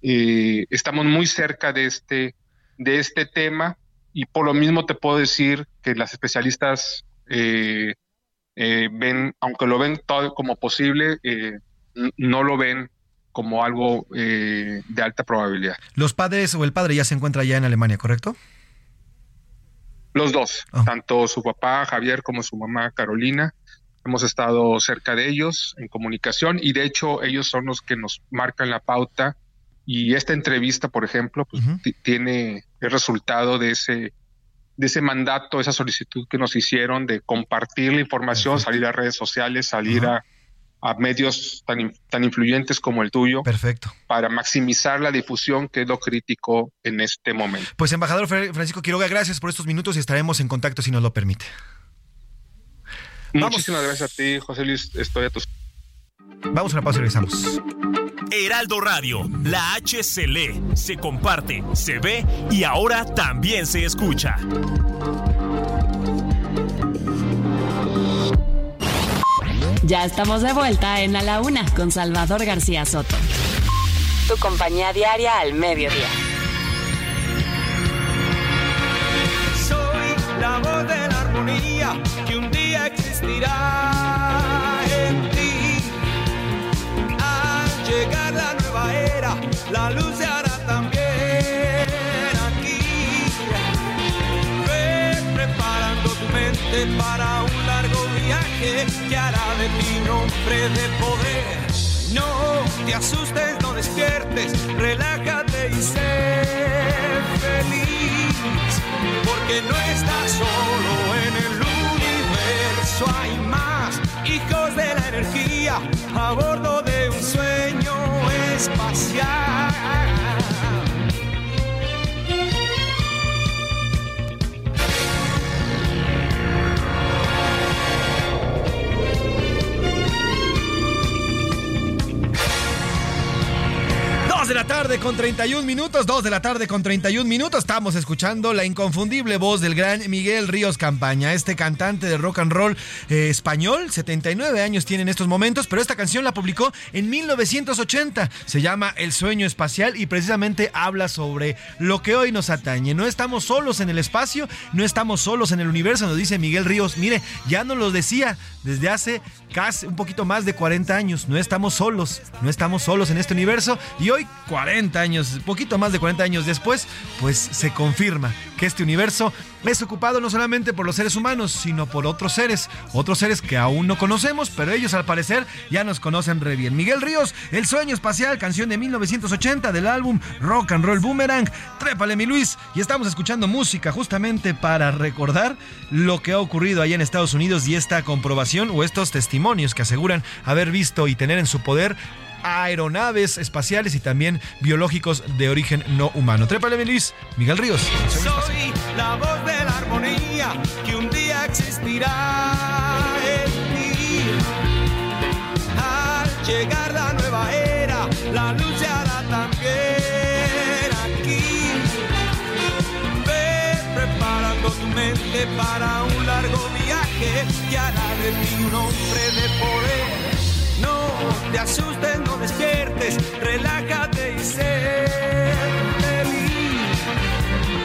Y estamos muy cerca de este, de este tema y por lo mismo te puedo decir que las especialistas eh, eh, ven, aunque lo ven todo como posible, eh, no lo ven como algo de alta probabilidad. Los padres o el padre ya se encuentra ya en Alemania, ¿correcto? Los dos, ah. tanto su papá Javier como su mamá Carolina. Hemos estado cerca de ellos en comunicación y de hecho ellos son los que nos marcan la pauta y esta entrevista, por ejemplo, pues, tiene el resultado de ese de ese mandato, esa solicitud que nos hicieron de compartir la información, salir a redes sociales, salir a a medios tan, tan influyentes como el tuyo. Perfecto. Para maximizar la difusión, que es lo crítico en este momento. Pues, embajador Francisco Quiroga, gracias por estos minutos y estaremos en contacto si nos lo permite. Muchísimas gracias a ti, José Luis. Estoy a tus. Vamos a una pausa y regresamos. Heraldo Radio, la H se lee, se comparte, se ve y ahora también se escucha. Ya estamos de vuelta en A la Una con Salvador García Soto. Tu compañía diaria al mediodía. Soy la voz de la armonía que un día existirá en ti. Al llegar la nueva era, la luz se hará también aquí. Ve preparando tu mente para un largo viaje que hará de ti nombre de poder. No te asustes, no despiertes, relájate y sé feliz, porque no estás solo en el universo, hay más hijos de la energía a bordo de un sueño espacial. De la tarde con 31 minutos, 2 de la tarde con 31 minutos. Estamos escuchando la inconfundible voz del gran Miguel Ríos Campaña, este cantante de rock and roll eh, español. 79 años tiene en estos momentos, pero esta canción la publicó en 1980. Se llama El sueño espacial y precisamente habla sobre lo que hoy nos atañe. No estamos solos en el espacio, no estamos solos en el universo, nos dice Miguel Ríos. Mire, ya nos lo decía desde hace casi un poquito más de 40 años. No estamos solos, no estamos solos en este universo. Y hoy, 40 años, poquito más de 40 años después, pues se confirma que este universo es ocupado no solamente por los seres humanos, sino por otros seres, otros seres que aún no conocemos, pero ellos al parecer ya nos conocen re bien. Miguel Ríos, El sueño espacial, canción de 1980 del álbum Rock and Roll Boomerang. Trépale mi Luis, y estamos escuchando música justamente para recordar lo que ha ocurrido allá en Estados Unidos y esta comprobación o estos testimonios que aseguran haber visto y tener en su poder aeronaves espaciales y también biológicos de origen no humano. Trépale, Luis, Miguel Ríos. Soy la voz de la armonía que un día existirá en ti. Al llegar la nueva era, la luz se hará también aquí. Ve preparando tu mente para un largo viaje que hará de ti un hombre de poder. No te asustes, no despiertes, relájate y sé feliz.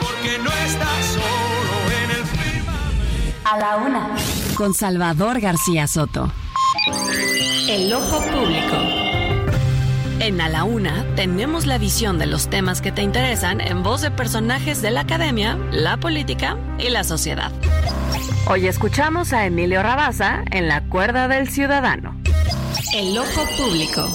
Porque no estás solo en el A la una. Con Salvador García Soto. El ojo público. En A la Una tenemos la visión de los temas que te interesan en voz de personajes de la academia, la política y la sociedad. Hoy escuchamos a Emilio Rabaza en La Cuerda del Ciudadano. El ojo público.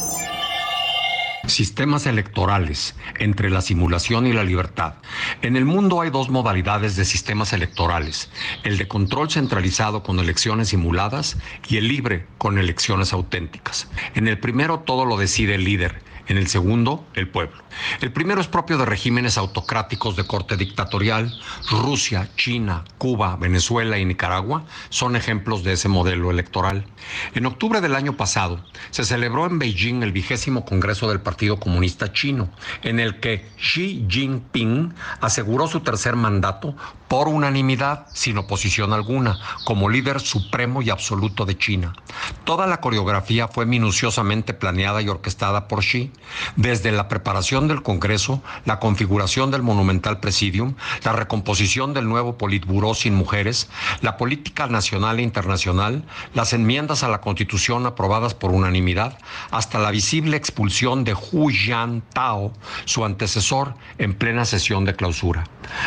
Sistemas electorales entre la simulación y la libertad. En el mundo hay dos modalidades de sistemas electorales, el de control centralizado con elecciones simuladas y el libre con elecciones auténticas. En el primero todo lo decide el líder, en el segundo, el pueblo. El primero es propio de regímenes autocráticos de corte dictatorial. Rusia, China, Cuba, Venezuela y Nicaragua son ejemplos de ese modelo electoral. En octubre del año pasado se celebró en Beijing el vigésimo Congreso del Partido Comunista Chino, en el que Xi Jinping aseguró su tercer mandato por unanimidad, sin oposición alguna, como líder supremo y absoluto de China. Toda la coreografía fue minuciosamente planeada y orquestada por Xi, desde la preparación del Congreso, la configuración del monumental presidium, la recomposición del nuevo Politburó sin mujeres, la política nacional e internacional, las enmiendas a la Constitución aprobadas por unanimidad, hasta la visible expulsión de Hu Tao, su antecesor, en plena sesión de clausura.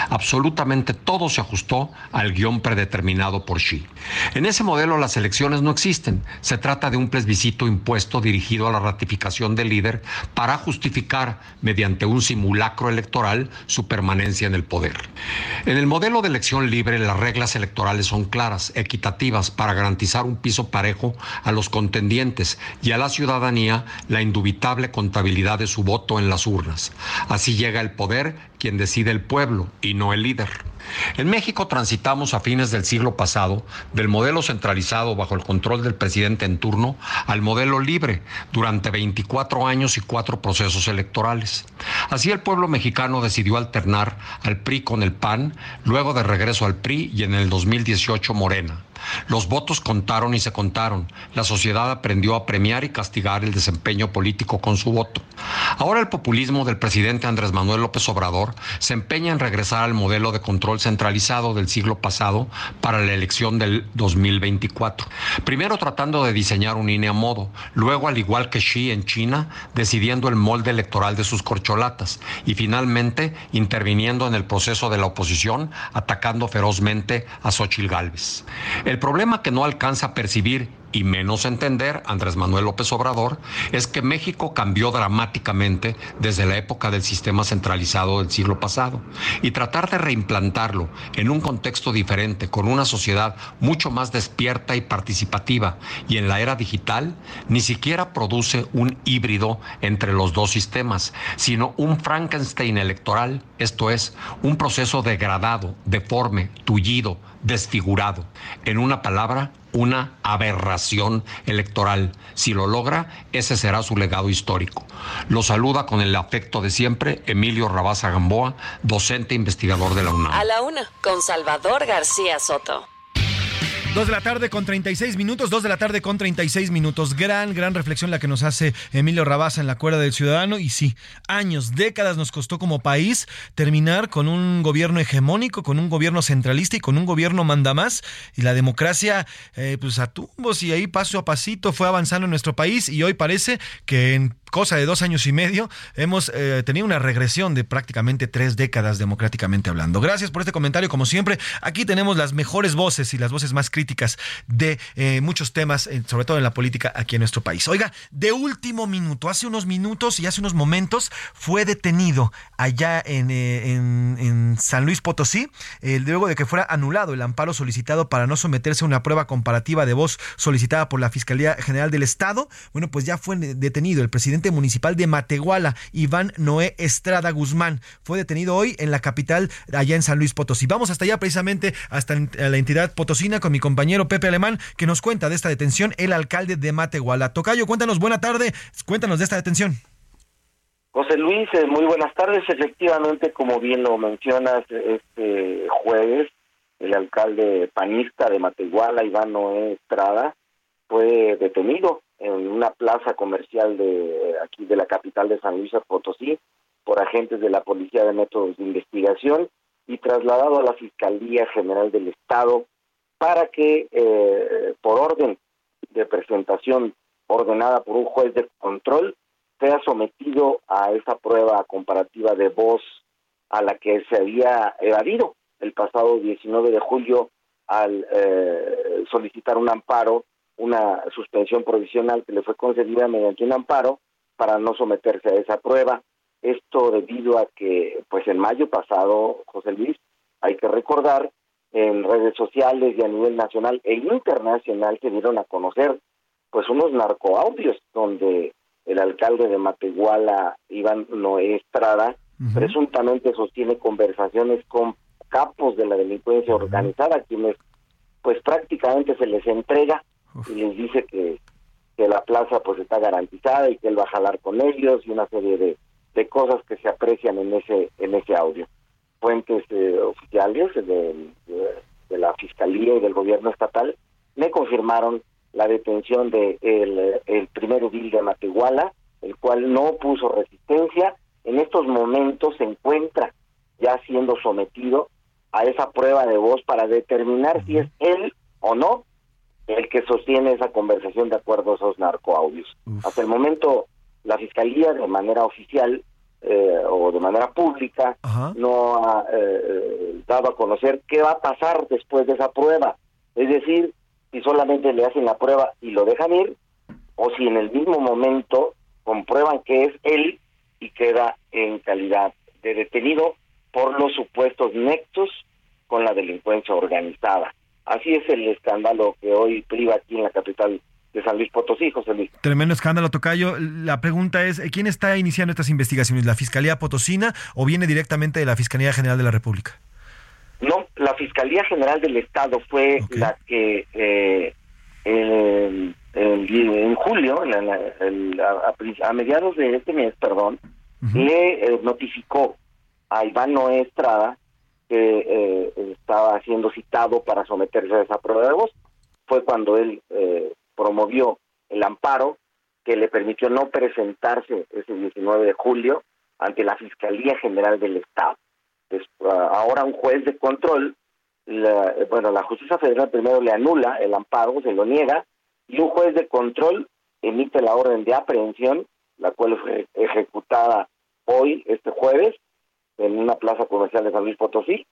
Absolutamente todo se ajustó al guion predeterminado por Xi. En ese modelo las elecciones no existen. Se trata de un plebiscito impuesto dirigido a la ratificación del líder para justificar, mediante un simulacro electoral, su permanencia en el poder. En el modelo de elección libre, las reglas electorales son claras, equitativas, para garantizar un piso parejo a los contendientes y a la ciudadanía la indubitable contabilidad de su voto en las urnas. Así llega el poder quien decide el pueblo y no el líder. En México transitamos a fines del siglo pasado del modelo centralizado bajo el control del presidente en turno al modelo libre durante 24 años y cuatro procesos electorales. Así el pueblo mexicano decidió alternar al PRI con el PAN, luego de regreso al PRI y en el 2018 Morena. Los votos contaron y se contaron. La sociedad aprendió a premiar y castigar el desempeño político con su voto. Ahora el populismo del presidente Andrés Manuel López Obrador se empeña en regresar al modelo de control centralizado del siglo pasado para la elección del 2024. Primero tratando de diseñar un INE a modo, luego al igual que Xi en China, decidiendo el molde electoral de sus corcholatas y finalmente interviniendo en el proceso de la oposición, atacando ferozmente a Xochil Gálvez. Problema que no alcanza a percibir y menos entender Andrés Manuel López Obrador es que México cambió dramáticamente desde la época del sistema centralizado del siglo pasado. Y tratar de reimplantarlo en un contexto diferente con una sociedad mucho más despierta y participativa y en la era digital ni siquiera produce un híbrido entre los dos sistemas, sino un Frankenstein electoral, esto es, un proceso degradado, deforme, tullido, desfigurado. En una palabra, una aberración electoral. Si lo logra, ese será su legado histórico. Lo saluda con el afecto de siempre Emilio Rabaza Gamboa, docente investigador de la UNAM. A la una, con Salvador García Soto. Dos de la tarde con 36 minutos, dos de la tarde con 36 minutos. Gran, gran reflexión la que nos hace Emilio Rabaza en la cuerda del ciudadano. Y sí, años, décadas nos costó como país terminar con un gobierno hegemónico, con un gobierno centralista y con un gobierno mandamás. Y la democracia, eh, pues a tumbos y ahí paso a pasito fue avanzando en nuestro país. Y hoy parece que en cosa de dos años y medio, hemos eh, tenido una regresión de prácticamente tres décadas democráticamente hablando. Gracias por este comentario, como siempre. Aquí tenemos las mejores voces y las voces más críticas de eh, muchos temas, eh, sobre todo en la política aquí en nuestro país. Oiga, de último minuto, hace unos minutos y hace unos momentos fue detenido allá en, en San Luis Potosí, luego de que fuera anulado el amparo solicitado para no someterse a una prueba comparativa de voz solicitada por la Fiscalía General del Estado. Bueno, pues ya fue detenido el presidente municipal de Matehuala, Iván Noé Estrada Guzmán. Fue detenido hoy en la capital, allá en San Luis Potosí. Vamos hasta allá precisamente, hasta la entidad potosina con mi compañero Pepe Alemán, que nos cuenta de esta detención, el alcalde de Matehuala. Tocayo, cuéntanos, buena tarde, cuéntanos de esta detención. José Luis, eh, muy buenas tardes. Efectivamente, como bien lo mencionas, este jueves, el alcalde panista de Matehuala, Iván Noé Estrada, fue detenido en una plaza comercial de aquí de la capital de San Luis Potosí por agentes de la Policía de Métodos de Investigación y trasladado a la Fiscalía General del Estado para que, eh, por orden de presentación ordenada por un juez de control, sea sometido a esa prueba comparativa de voz a la que se había evadido el pasado 19 de julio al eh, solicitar un amparo una suspensión provisional que le fue concedida mediante un amparo para no someterse a esa prueba. Esto debido a que, pues en mayo pasado, José Luis, hay que recordar, en redes sociales y a nivel nacional e internacional se dieron a conocer pues unos narcoaudios donde el alcalde de Matehuala, Iván Noé Estrada, presuntamente sostiene conversaciones con capos de la delincuencia organizada, quienes pues prácticamente se les entrega y les dice que, que la plaza pues está garantizada y que él va a jalar con ellos y una serie de, de cosas que se aprecian en ese en ese audio. Fuentes eh, oficiales de, de, la Fiscalía y del Gobierno Estatal me confirmaron la detención de el, el primer edil de Matehuala, el cual no puso resistencia. En estos momentos se encuentra ya siendo sometido a esa prueba de voz para determinar si es él o no el que sostiene esa conversación de acuerdo a esos narcoaudios. Hasta el momento, la Fiscalía, de manera oficial eh, o de manera pública, no ha eh, dado a conocer qué va a pasar después de esa prueba. Es decir, si solamente le hacen la prueba y lo dejan ir, o si en el mismo momento comprueban que es él y queda en calidad de detenido por los supuestos nexos con la delincuencia organizada. Así es el escándalo que hoy priva aquí en la capital de San Luis Potosí, José Luis. Tremendo escándalo, Tocayo. La pregunta es, ¿quién está iniciando estas investigaciones? ¿La Fiscalía Potosina o viene directamente de la Fiscalía General de la República? No, la Fiscalía General del Estado fue la que eh, en, julio, a, mediados de este mes, perdón, le eh, notificó a Iván Noé Estrada que eh, estaba siendo citado para someterse a esa prueba de voz. Fue cuando él eh, promovió el amparo que le permitió no presentarse ese 19 de julio ante la Fiscalía General del Estado. Ah, ahora un juez de control, bueno, la justicia federal primero le anula el amparo, se lo niega, y un juez de control emite la orden de aprehensión, la cual fue ejecutada hoy, este jueves, en una plaza comercial de San Luis Potosí,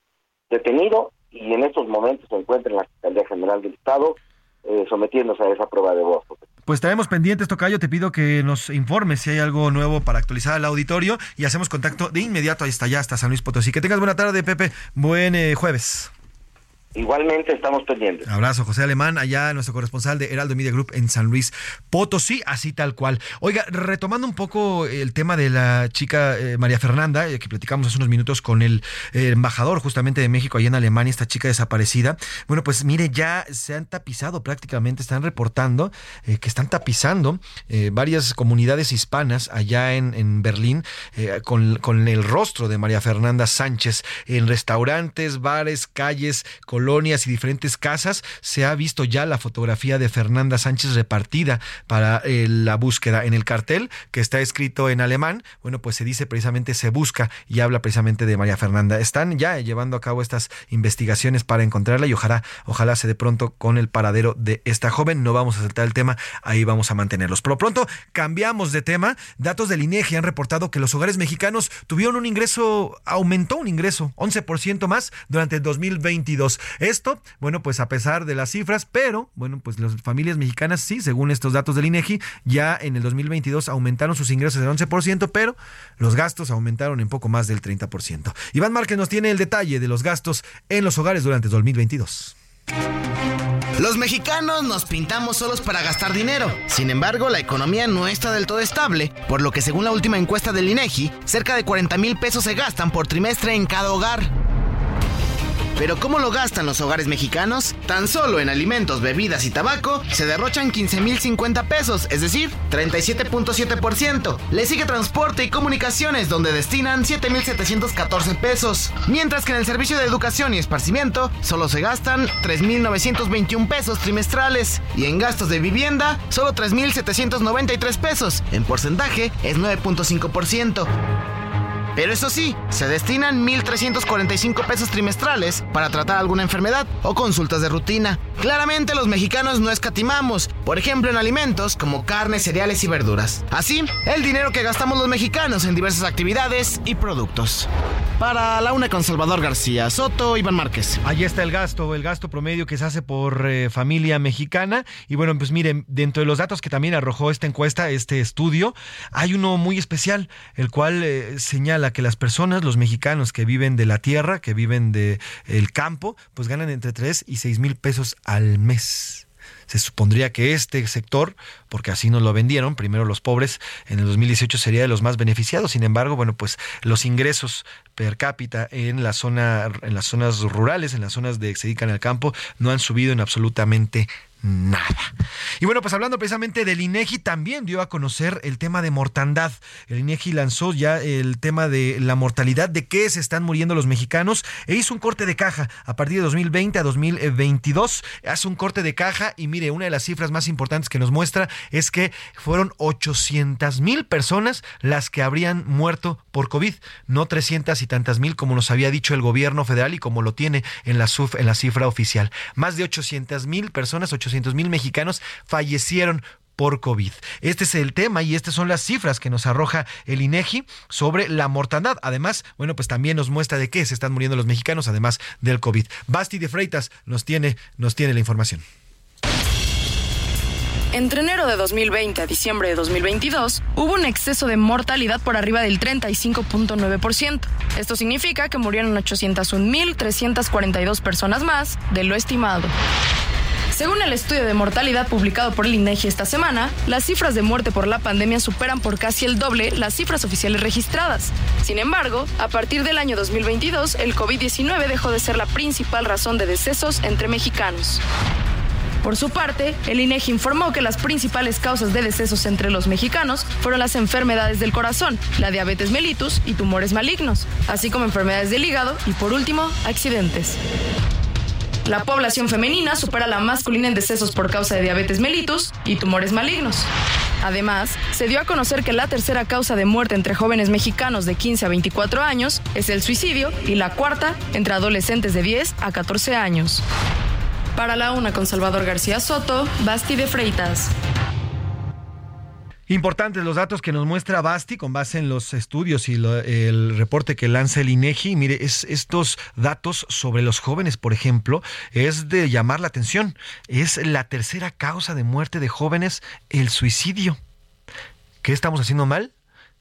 detenido y en estos momentos se encuentra en la Fiscalía General del Estado eh, sometiéndose a esa prueba de voz. Pues estaremos pendientes, Tocayo. Te pido que nos informes si hay algo nuevo para actualizar al auditorio y hacemos contacto de inmediato ahí está allá, hasta San Luis Potosí. Que tengas buena tarde, Pepe. Buen eh, jueves. Igualmente estamos pendientes. Abrazo, José Alemán, allá nuestro corresponsal de Heraldo Media Group en San Luis Potosí, así tal cual. Oiga, retomando un poco el tema de la chica eh, María Fernanda, eh, que platicamos hace unos minutos con el eh, embajador justamente de México allá en Alemania, esta chica desaparecida. Bueno, pues mire, ya se han tapizado prácticamente, están reportando que están tapizando varias comunidades hispanas allá en, en Berlín con, con el rostro de María Fernanda Sánchez en restaurantes, bares, calles, y diferentes casas, se ha visto ya la fotografía de Fernanda Sánchez repartida para eh, la búsqueda. En el cartel, que está escrito en alemán, bueno, pues se dice precisamente se busca y habla precisamente de María Fernanda. Están ya llevando a cabo estas investigaciones para encontrarla y ojalá, ojalá se de pronto con el paradero de esta joven. No vamos a saltar el tema, ahí vamos a mantenerlos. Por lo pronto, cambiamos de tema. Datos del INEGI han reportado que los hogares mexicanos tuvieron un ingreso, aumentó un ingreso, 11% más durante el 2022. Esto, bueno, pues a pesar de las cifras, pero bueno, pues las familias mexicanas sí, según estos datos del INEGI, ya en el 2022 aumentaron sus ingresos del 11%, pero los gastos aumentaron en poco más del 30%. Iván Márquez nos tiene el detalle de los gastos en los hogares durante el 2022. Los mexicanos nos pintamos solos para gastar dinero. Sin embargo, la economía no está del todo estable, por lo que según la última encuesta del INEGI, cerca de 40 mil pesos se gastan por trimestre en cada hogar. Pero ¿cómo lo gastan los hogares mexicanos? Tan solo en alimentos, bebidas y tabaco se derrochan 15 mil 50 pesos, es decir, 37.7%. Le sigue transporte y comunicaciones donde destinan 7 mil 714 pesos. Mientras que en el servicio de educación y esparcimiento solo se gastan 3 mil 921 pesos trimestrales. Y en gastos de vivienda solo 3 mil 793 pesos. En porcentaje es 9.5%. Pero eso sí, se destinan 1.345 pesos trimestrales para tratar alguna enfermedad o consultas de rutina. Claramente los mexicanos no escatimamos, por ejemplo en alimentos como carne, cereales y verduras. Así, el dinero que gastamos los mexicanos en diversas actividades y productos. Para la una con Salvador García Soto, Iván Márquez. Ahí está el gasto, el gasto promedio que se hace por eh, familia mexicana. Y bueno, pues miren, dentro de los datos que también arrojó esta encuesta, este estudio, hay uno muy especial, el cual eh, señala que las personas, los mexicanos que viven de la tierra, que viven del el campo, pues ganan entre 3 y 6 mil pesos al mes. Se supondría que este sector, porque así nos lo vendieron, primero los pobres, en el 2018 sería de los más beneficiados. Sin embargo, bueno, pues los ingresos per cápita en la zona, en las zonas rurales, en las zonas de que se dedican al campo, no han subido en absolutamente nada. Y bueno, pues hablando precisamente del INEGI, también dio a conocer el tema de mortandad. El INEGI lanzó ya el tema de la mortalidad, de qué se están muriendo los mexicanos, e hizo un corte de caja a partir de 2020 a 2022. Hace un corte de caja y mire, una de las cifras más importantes que nos muestra es que fueron 800 mil personas las que habrían muerto por COVID, no 300 y tantas mil como nos había dicho el gobierno federal y como lo tiene en la, en la cifra oficial. Más de 800 mil personas, 800 mil mexicanos fallecieron por COVID. Este es el tema y estas son las cifras que nos arroja el INEGI sobre la mortandad. Además, bueno, pues también nos muestra de qué se están muriendo los mexicanos, además del COVID. Basti de Freitas nos tiene, nos tiene la información. Entre enero de 2020 a diciembre de 2022, hubo un exceso de mortalidad por arriba del 35.9%. Esto significa que murieron 801.342 personas más de lo estimado. Según el estudio de mortalidad publicado por el INEGI esta semana, las cifras de muerte por la pandemia superan por casi el doble las cifras oficiales registradas. Sin embargo, a partir del año 2022, el COVID-19 dejó de ser la principal razón de decesos entre mexicanos. Por su parte, el INEGI informó que las principales causas de decesos entre los mexicanos fueron las enfermedades del corazón, la diabetes mellitus y tumores malignos, así como enfermedades del hígado y, por último, accidentes. La población femenina supera a la masculina en decesos por causa de diabetes mellitus y tumores malignos. Además, se dio a conocer que la tercera causa de muerte entre jóvenes mexicanos de 15 a 24 años es el suicidio y la cuarta entre adolescentes de 10 a 14 años. Para la una con Salvador García Soto, Basti de Freitas. Importantes los datos que nos muestra Basti con base en los estudios y el reporte que lanza el INEGI. Mire, es, estos datos sobre los jóvenes, por ejemplo, es de llamar la atención. Es la tercera causa de muerte de jóvenes, el suicidio. ¿Qué estamos haciendo mal?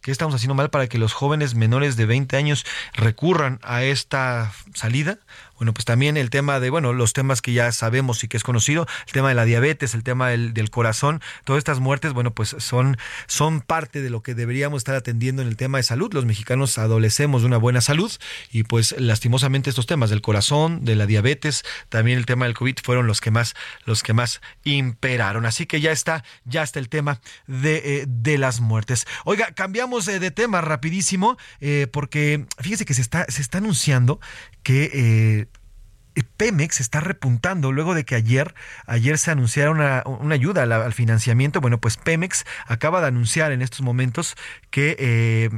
¿Qué estamos haciendo mal para que los jóvenes menores de 20 años recurran a esta salida? Bueno, pues también el tema de, bueno, los temas que ya sabemos y que es conocido, el tema de la diabetes, el tema del, del corazón, todas estas muertes, bueno, pues son, son parte de lo que deberíamos estar atendiendo en el tema de salud. Los mexicanos adolecemos de una buena salud y pues lastimosamente estos temas del corazón, de la diabetes, también el tema del COVID fueron los que más, los que más imperaron. Así que ya está, ya está el tema de, eh, de las muertes. Oiga, cambiamos eh, de tema rapidísimo, eh, porque fíjese que se está, se está anunciando que Pemex está repuntando luego de que ayer, ayer se anunciara una, ayuda al, financiamiento. Bueno, pues Pemex acaba de anunciar en estos momentos que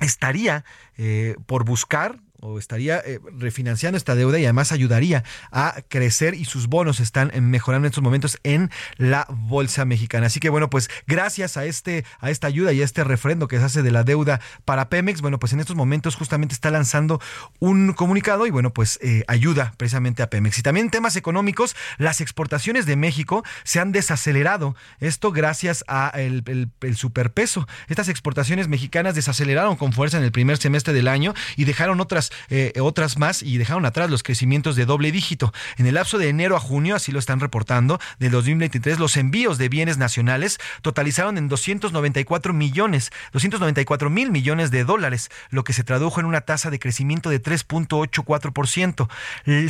estaría por buscar o estaría eh, refinanciando esta deuda y además ayudaría a crecer y sus bonos están mejorando en estos momentos en la bolsa mexicana. Así que bueno, pues gracias a este a esta ayuda y a este refrendo que se hace de la deuda para Pemex, bueno, pues en estos momentos justamente está lanzando un comunicado y bueno, pues eh, ayuda precisamente a Pemex. Y también temas económicos, las exportaciones de México se han desacelerado. Esto gracias a el superpeso. Estas exportaciones mexicanas desaceleraron con fuerza en el primer semestre del año y dejaron otras eh, otras más y dejaron atrás los crecimientos de doble dígito. En el lapso de enero a junio, así lo están reportando, del 2023, los envíos de bienes nacionales totalizaron en 294 millones, 294 mil millones de dólares, lo que se tradujo en una tasa de crecimiento de 3.84%.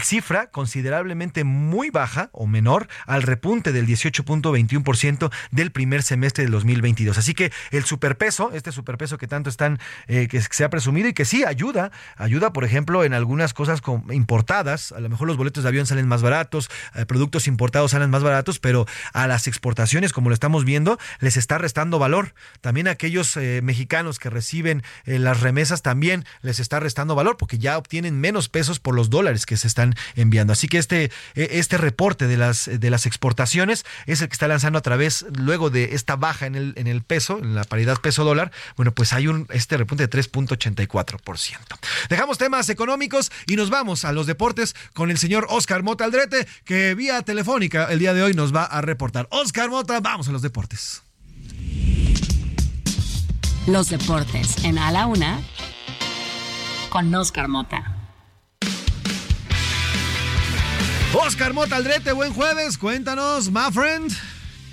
Cifra considerablemente muy baja o menor al repunte del 18.21% del primer semestre del 2022. Así que el superpeso, este superpeso que tanto están, eh, que se ha presumido y que sí ayuda, ayuda por ejemplo, en algunas cosas importadas, a lo mejor los boletos de avión salen más baratos, eh, productos importados salen más baratos, pero a las exportaciones, como lo estamos viendo, les está restando valor. También a aquellos eh, mexicanos que reciben eh, las remesas también les está restando valor porque ya obtienen menos pesos por los dólares que se están enviando. Así que este, este reporte de las, de las exportaciones es el que está lanzando a través, luego de esta baja en el, en el peso, en la paridad peso-dólar, bueno, pues hay un este repunte de 3.84%. Dejamos temas económicos y nos vamos a los deportes con el señor Oscar Mota Aldrete, que vía telefónica el día de hoy nos va a reportar. Oscar Mota, vamos a los deportes. Los deportes en A la Una con Oscar Mota. Oscar Mota Aldrete, buen jueves, cuéntanos, my friend.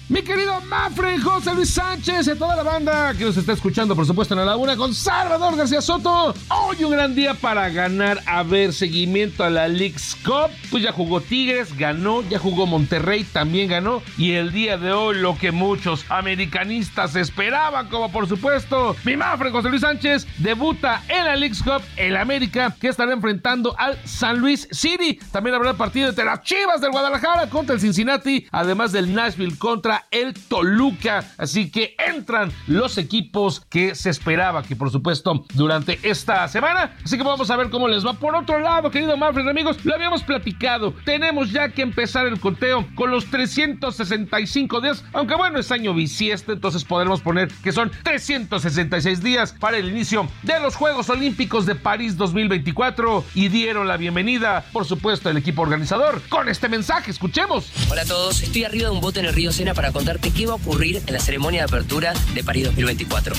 Mi querido Mafre, José Luis Sánchez y toda la banda que nos está escuchando, por supuesto, en la laguna con Salvador García Soto. Hoy un gran día para ganar, a ver, seguimiento a la League's Cup. Pues ya jugó Tigres, ganó, ya jugó Monterrey, también ganó. Y el día de hoy, lo que muchos americanistas esperaban, como por supuesto, mi Mafre, José Luis Sánchez, debuta en la League's Cup, el América, que estará enfrentando al San Luis City. También habrá partido entre las Chivas del Guadalajara contra el Cincinnati, además del Nashville contra el Toluca. Así que entran los equipos que se esperaba que, por supuesto, durante esta semana. Así que vamos a ver cómo les va. Por otro lado, querido Manfred, amigos, lo habíamos platicado. Tenemos ya que empezar el conteo con los 365 días. Aunque bueno, es año bisiesto, entonces podremos poner que son 366 días para el inicio de los Juegos Olímpicos de París 2024. Y dieron la bienvenida, por supuesto, al equipo organizador con este mensaje. Escuchemos. Hola a todos, estoy arriba de un bote en el río Sena para contarte qué va a ocurrir en la ceremonia de apertura de París 2024.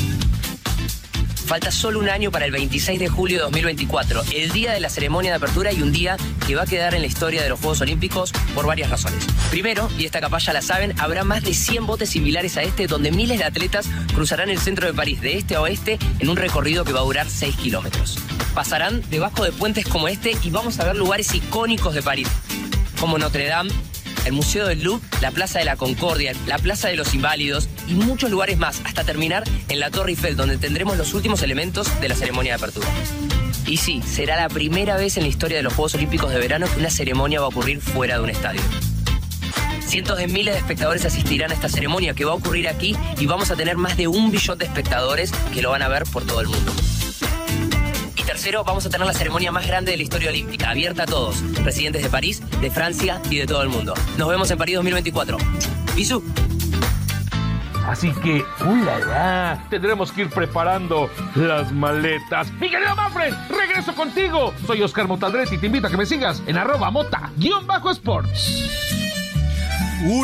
Falta solo un año para el 26 de julio de 2024, el día de la ceremonia de apertura y un día que va a quedar en la historia de los Juegos Olímpicos por varias razones. Primero, y esta capaz ya la saben, habrá más de 100 botes similares a este donde miles de atletas cruzarán el centro de París de este a oeste en un recorrido que va a durar 6 kilómetros. Pasarán debajo de puentes como este y vamos a ver lugares icónicos de París, como Notre Dame, el Museo del Louvre, la Plaza de la Concordia, la Plaza de los Inválidos y muchos lugares más, hasta terminar en la Torre Eiffel, donde tendremos los últimos elementos de la ceremonia de apertura. Y sí, será la primera vez en la historia de los Juegos Olímpicos de verano que una ceremonia va a ocurrir fuera de un estadio. Cientos de miles de espectadores asistirán a esta ceremonia que va a ocurrir aquí y vamos a tener más de un billón de espectadores que lo van a ver por todo el mundo. Tercero, vamos a tener la ceremonia más grande de la historia olímpica, abierta a todos, residentes de París, de Francia y de todo el mundo. Nos vemos en París 2024. Bisú. Así que, ulala, tendremos que ir preparando las maletas. Mi querido Manfred, regreso contigo. Soy Oscar Motaldretti y te invito a que me sigas en arroba mota-sports. ¡Uh!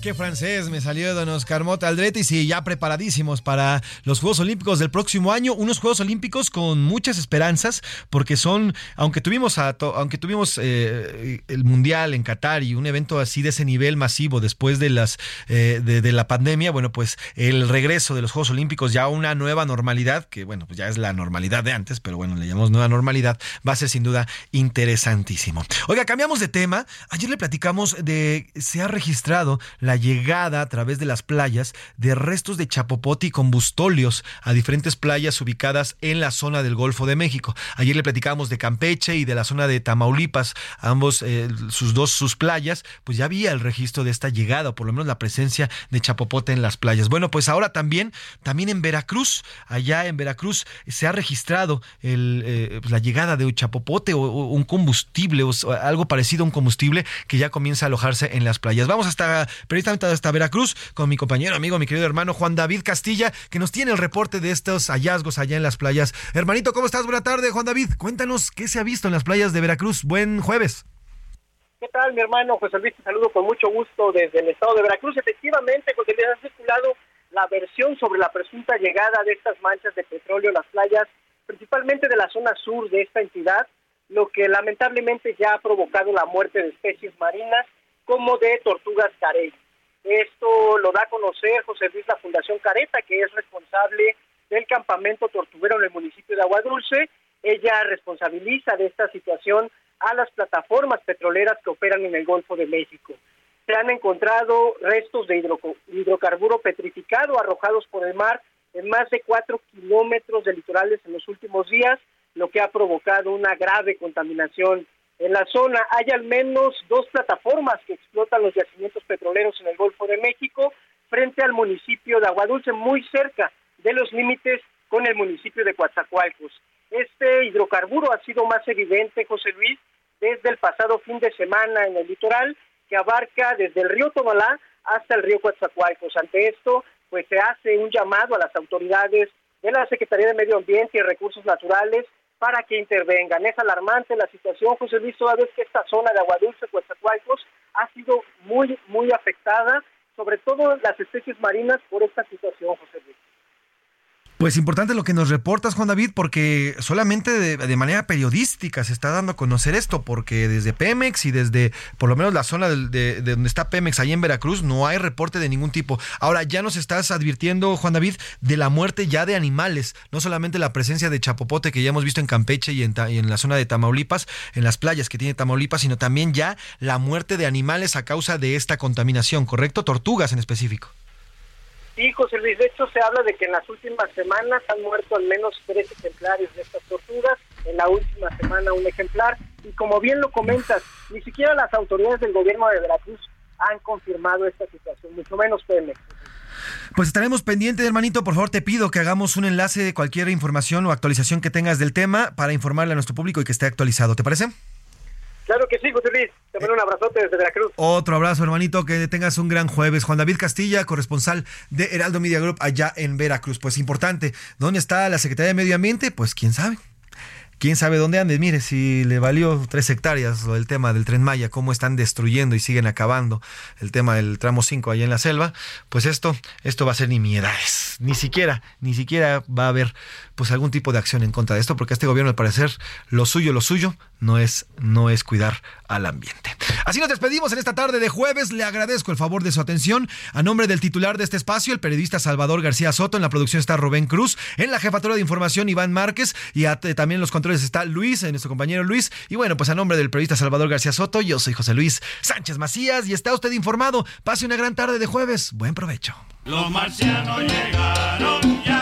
¡Qué francés! Me salió Don Oscar Mota Aldrete y sí, ya preparadísimos para los Juegos Olímpicos del próximo año. Unos Juegos Olímpicos con muchas esperanzas porque son, aunque tuvimos, aunque tuvimos eh, el Mundial en Qatar y un evento así de ese nivel masivo después de, las, eh, de, la pandemia, bueno, pues el regreso de los Juegos Olímpicos ya a una nueva normalidad, que bueno, pues ya es la normalidad de antes, pero bueno, le llamamos nueva normalidad, va a ser sin duda interesantísimo. Oiga, cambiamos de tema. Ayer le platicamos de, se ha la llegada a través de las playas de restos de chapopote y combustóleos a diferentes playas ubicadas en la zona del Golfo de México. Ayer le platicamos de Campeche y de la zona de Tamaulipas, ambos eh, sus dos sus playas, pues ya había el registro de esta llegada o por lo menos la presencia de chapopote en las playas. Bueno, pues ahora también también en Veracruz, allá en Veracruz se ha registrado eh, la llegada de un chapopote o, un combustible o algo parecido a un combustible que ya comienza a alojarse en las playas. Vamos hasta, precisamente hasta Veracruz con mi compañero, amigo, mi querido hermano Juan David Castilla, que nos tiene el reporte de estos hallazgos allá en las playas. Hermanito, ¿cómo estás? Buena tarde, Juan David. Cuéntanos qué se ha visto en las playas de Veracruz. Buen jueves. ¿Qué tal, mi hermano José Luis? Te saludo con mucho gusto desde el estado de Veracruz. Efectivamente, porque les ha circulado la versión sobre la presunta llegada de estas manchas de petróleo a las playas, principalmente de la zona sur de esta entidad, lo que lamentablemente ya ha provocado la muerte de especies marinas como de tortugas carey. Esto lo da a conocer José Luis la Fundación Careta, que es responsable del campamento tortuguero en el municipio de Aguadulce. Ella responsabiliza de esta situación a las plataformas petroleras que operan en el Golfo de México. Se han encontrado restos de hidrocarburo petrificado arrojados por el mar en más de cuatro kilómetros de litorales en los últimos días, lo que ha provocado una grave contaminación en la zona hay al menos dos plataformas que explotan los yacimientos petroleros en el Golfo de México frente al municipio de Aguadulce, muy cerca de los límites con el municipio de Coatzacoalcos. Este hidrocarburo ha sido más evidente, José Luis, desde el pasado fin de semana en el litoral, que abarca desde el río Tonalá hasta el río Coatzacoalcos. Ante esto, pues se hace un llamado a las autoridades de la Secretaría de Medio Ambiente y Recursos Naturales para que intervengan. Es alarmante la situación, José Luis, toda vez que esta zona de Aguadulce, Coatzacoalcos, ha sido muy, muy afectada, sobre todo las especies marinas, por esta situación, José Luis. Pues importante lo que nos reportas, Juan David, porque solamente de, manera periodística se está dando a conocer esto, porque desde Pemex y desde por lo menos la zona de, donde está Pemex, ahí en Veracruz, no hay reporte de ningún tipo. Ahora ya nos estás advirtiendo, Juan David, de la muerte ya de animales, no solamente la presencia de chapopote que ya hemos visto en Campeche y en, y en la zona de Tamaulipas, en las playas que tiene Tamaulipas, sino también ya la muerte de animales a causa de esta contaminación, ¿correcto? Tortugas en específico. Sí, José Luis, de hecho se habla de que en las últimas semanas han muerto al menos tres ejemplares de estas tortugas, en la última semana un ejemplar, y como bien lo comentas, ni siquiera las autoridades del gobierno de Veracruz han confirmado esta situación, mucho menos Pemex. Pues estaremos pendientes, hermanito. Por favor, te pido que hagamos un enlace de cualquier información o actualización que tengas del tema para informarle a nuestro público y que esté actualizado. ¿Te parece? Claro que sí, José Luis. Te mando un abrazote desde Veracruz. Otro abrazo, hermanito. Que tengas un gran jueves. Juan David Castilla, corresponsal de Heraldo Media Group allá en Veracruz. Pues importante. ¿Dónde está la Secretaría de Medio Ambiente? Pues quién sabe quién sabe dónde ande. Mire, si le valió tres hectáreas el tema del tren Maya, cómo están destruyendo y siguen acabando el tema del tramo 5 allá en la selva, pues esto, esto va a ser ni miedades. Ni siquiera, ni siquiera va a haber pues algún tipo de acción en contra de esto, porque este gobierno al parecer lo suyo, lo suyo no es, no es cuidar al ambiente. Así nos despedimos en esta tarde de jueves. Le agradezco el favor de su atención. A nombre del titular de este espacio, el periodista Salvador García Soto, en la producción está Rubén Cruz, en la jefatura de información Iván Márquez y también los controles está Luis, eh, nuestro compañero Luis. Y bueno, pues a nombre del periodista Salvador García Soto, yo soy José Luis Sánchez Macías y está usted informado. Pase una gran tarde de jueves. Buen provecho. Los marcianos llegaron ya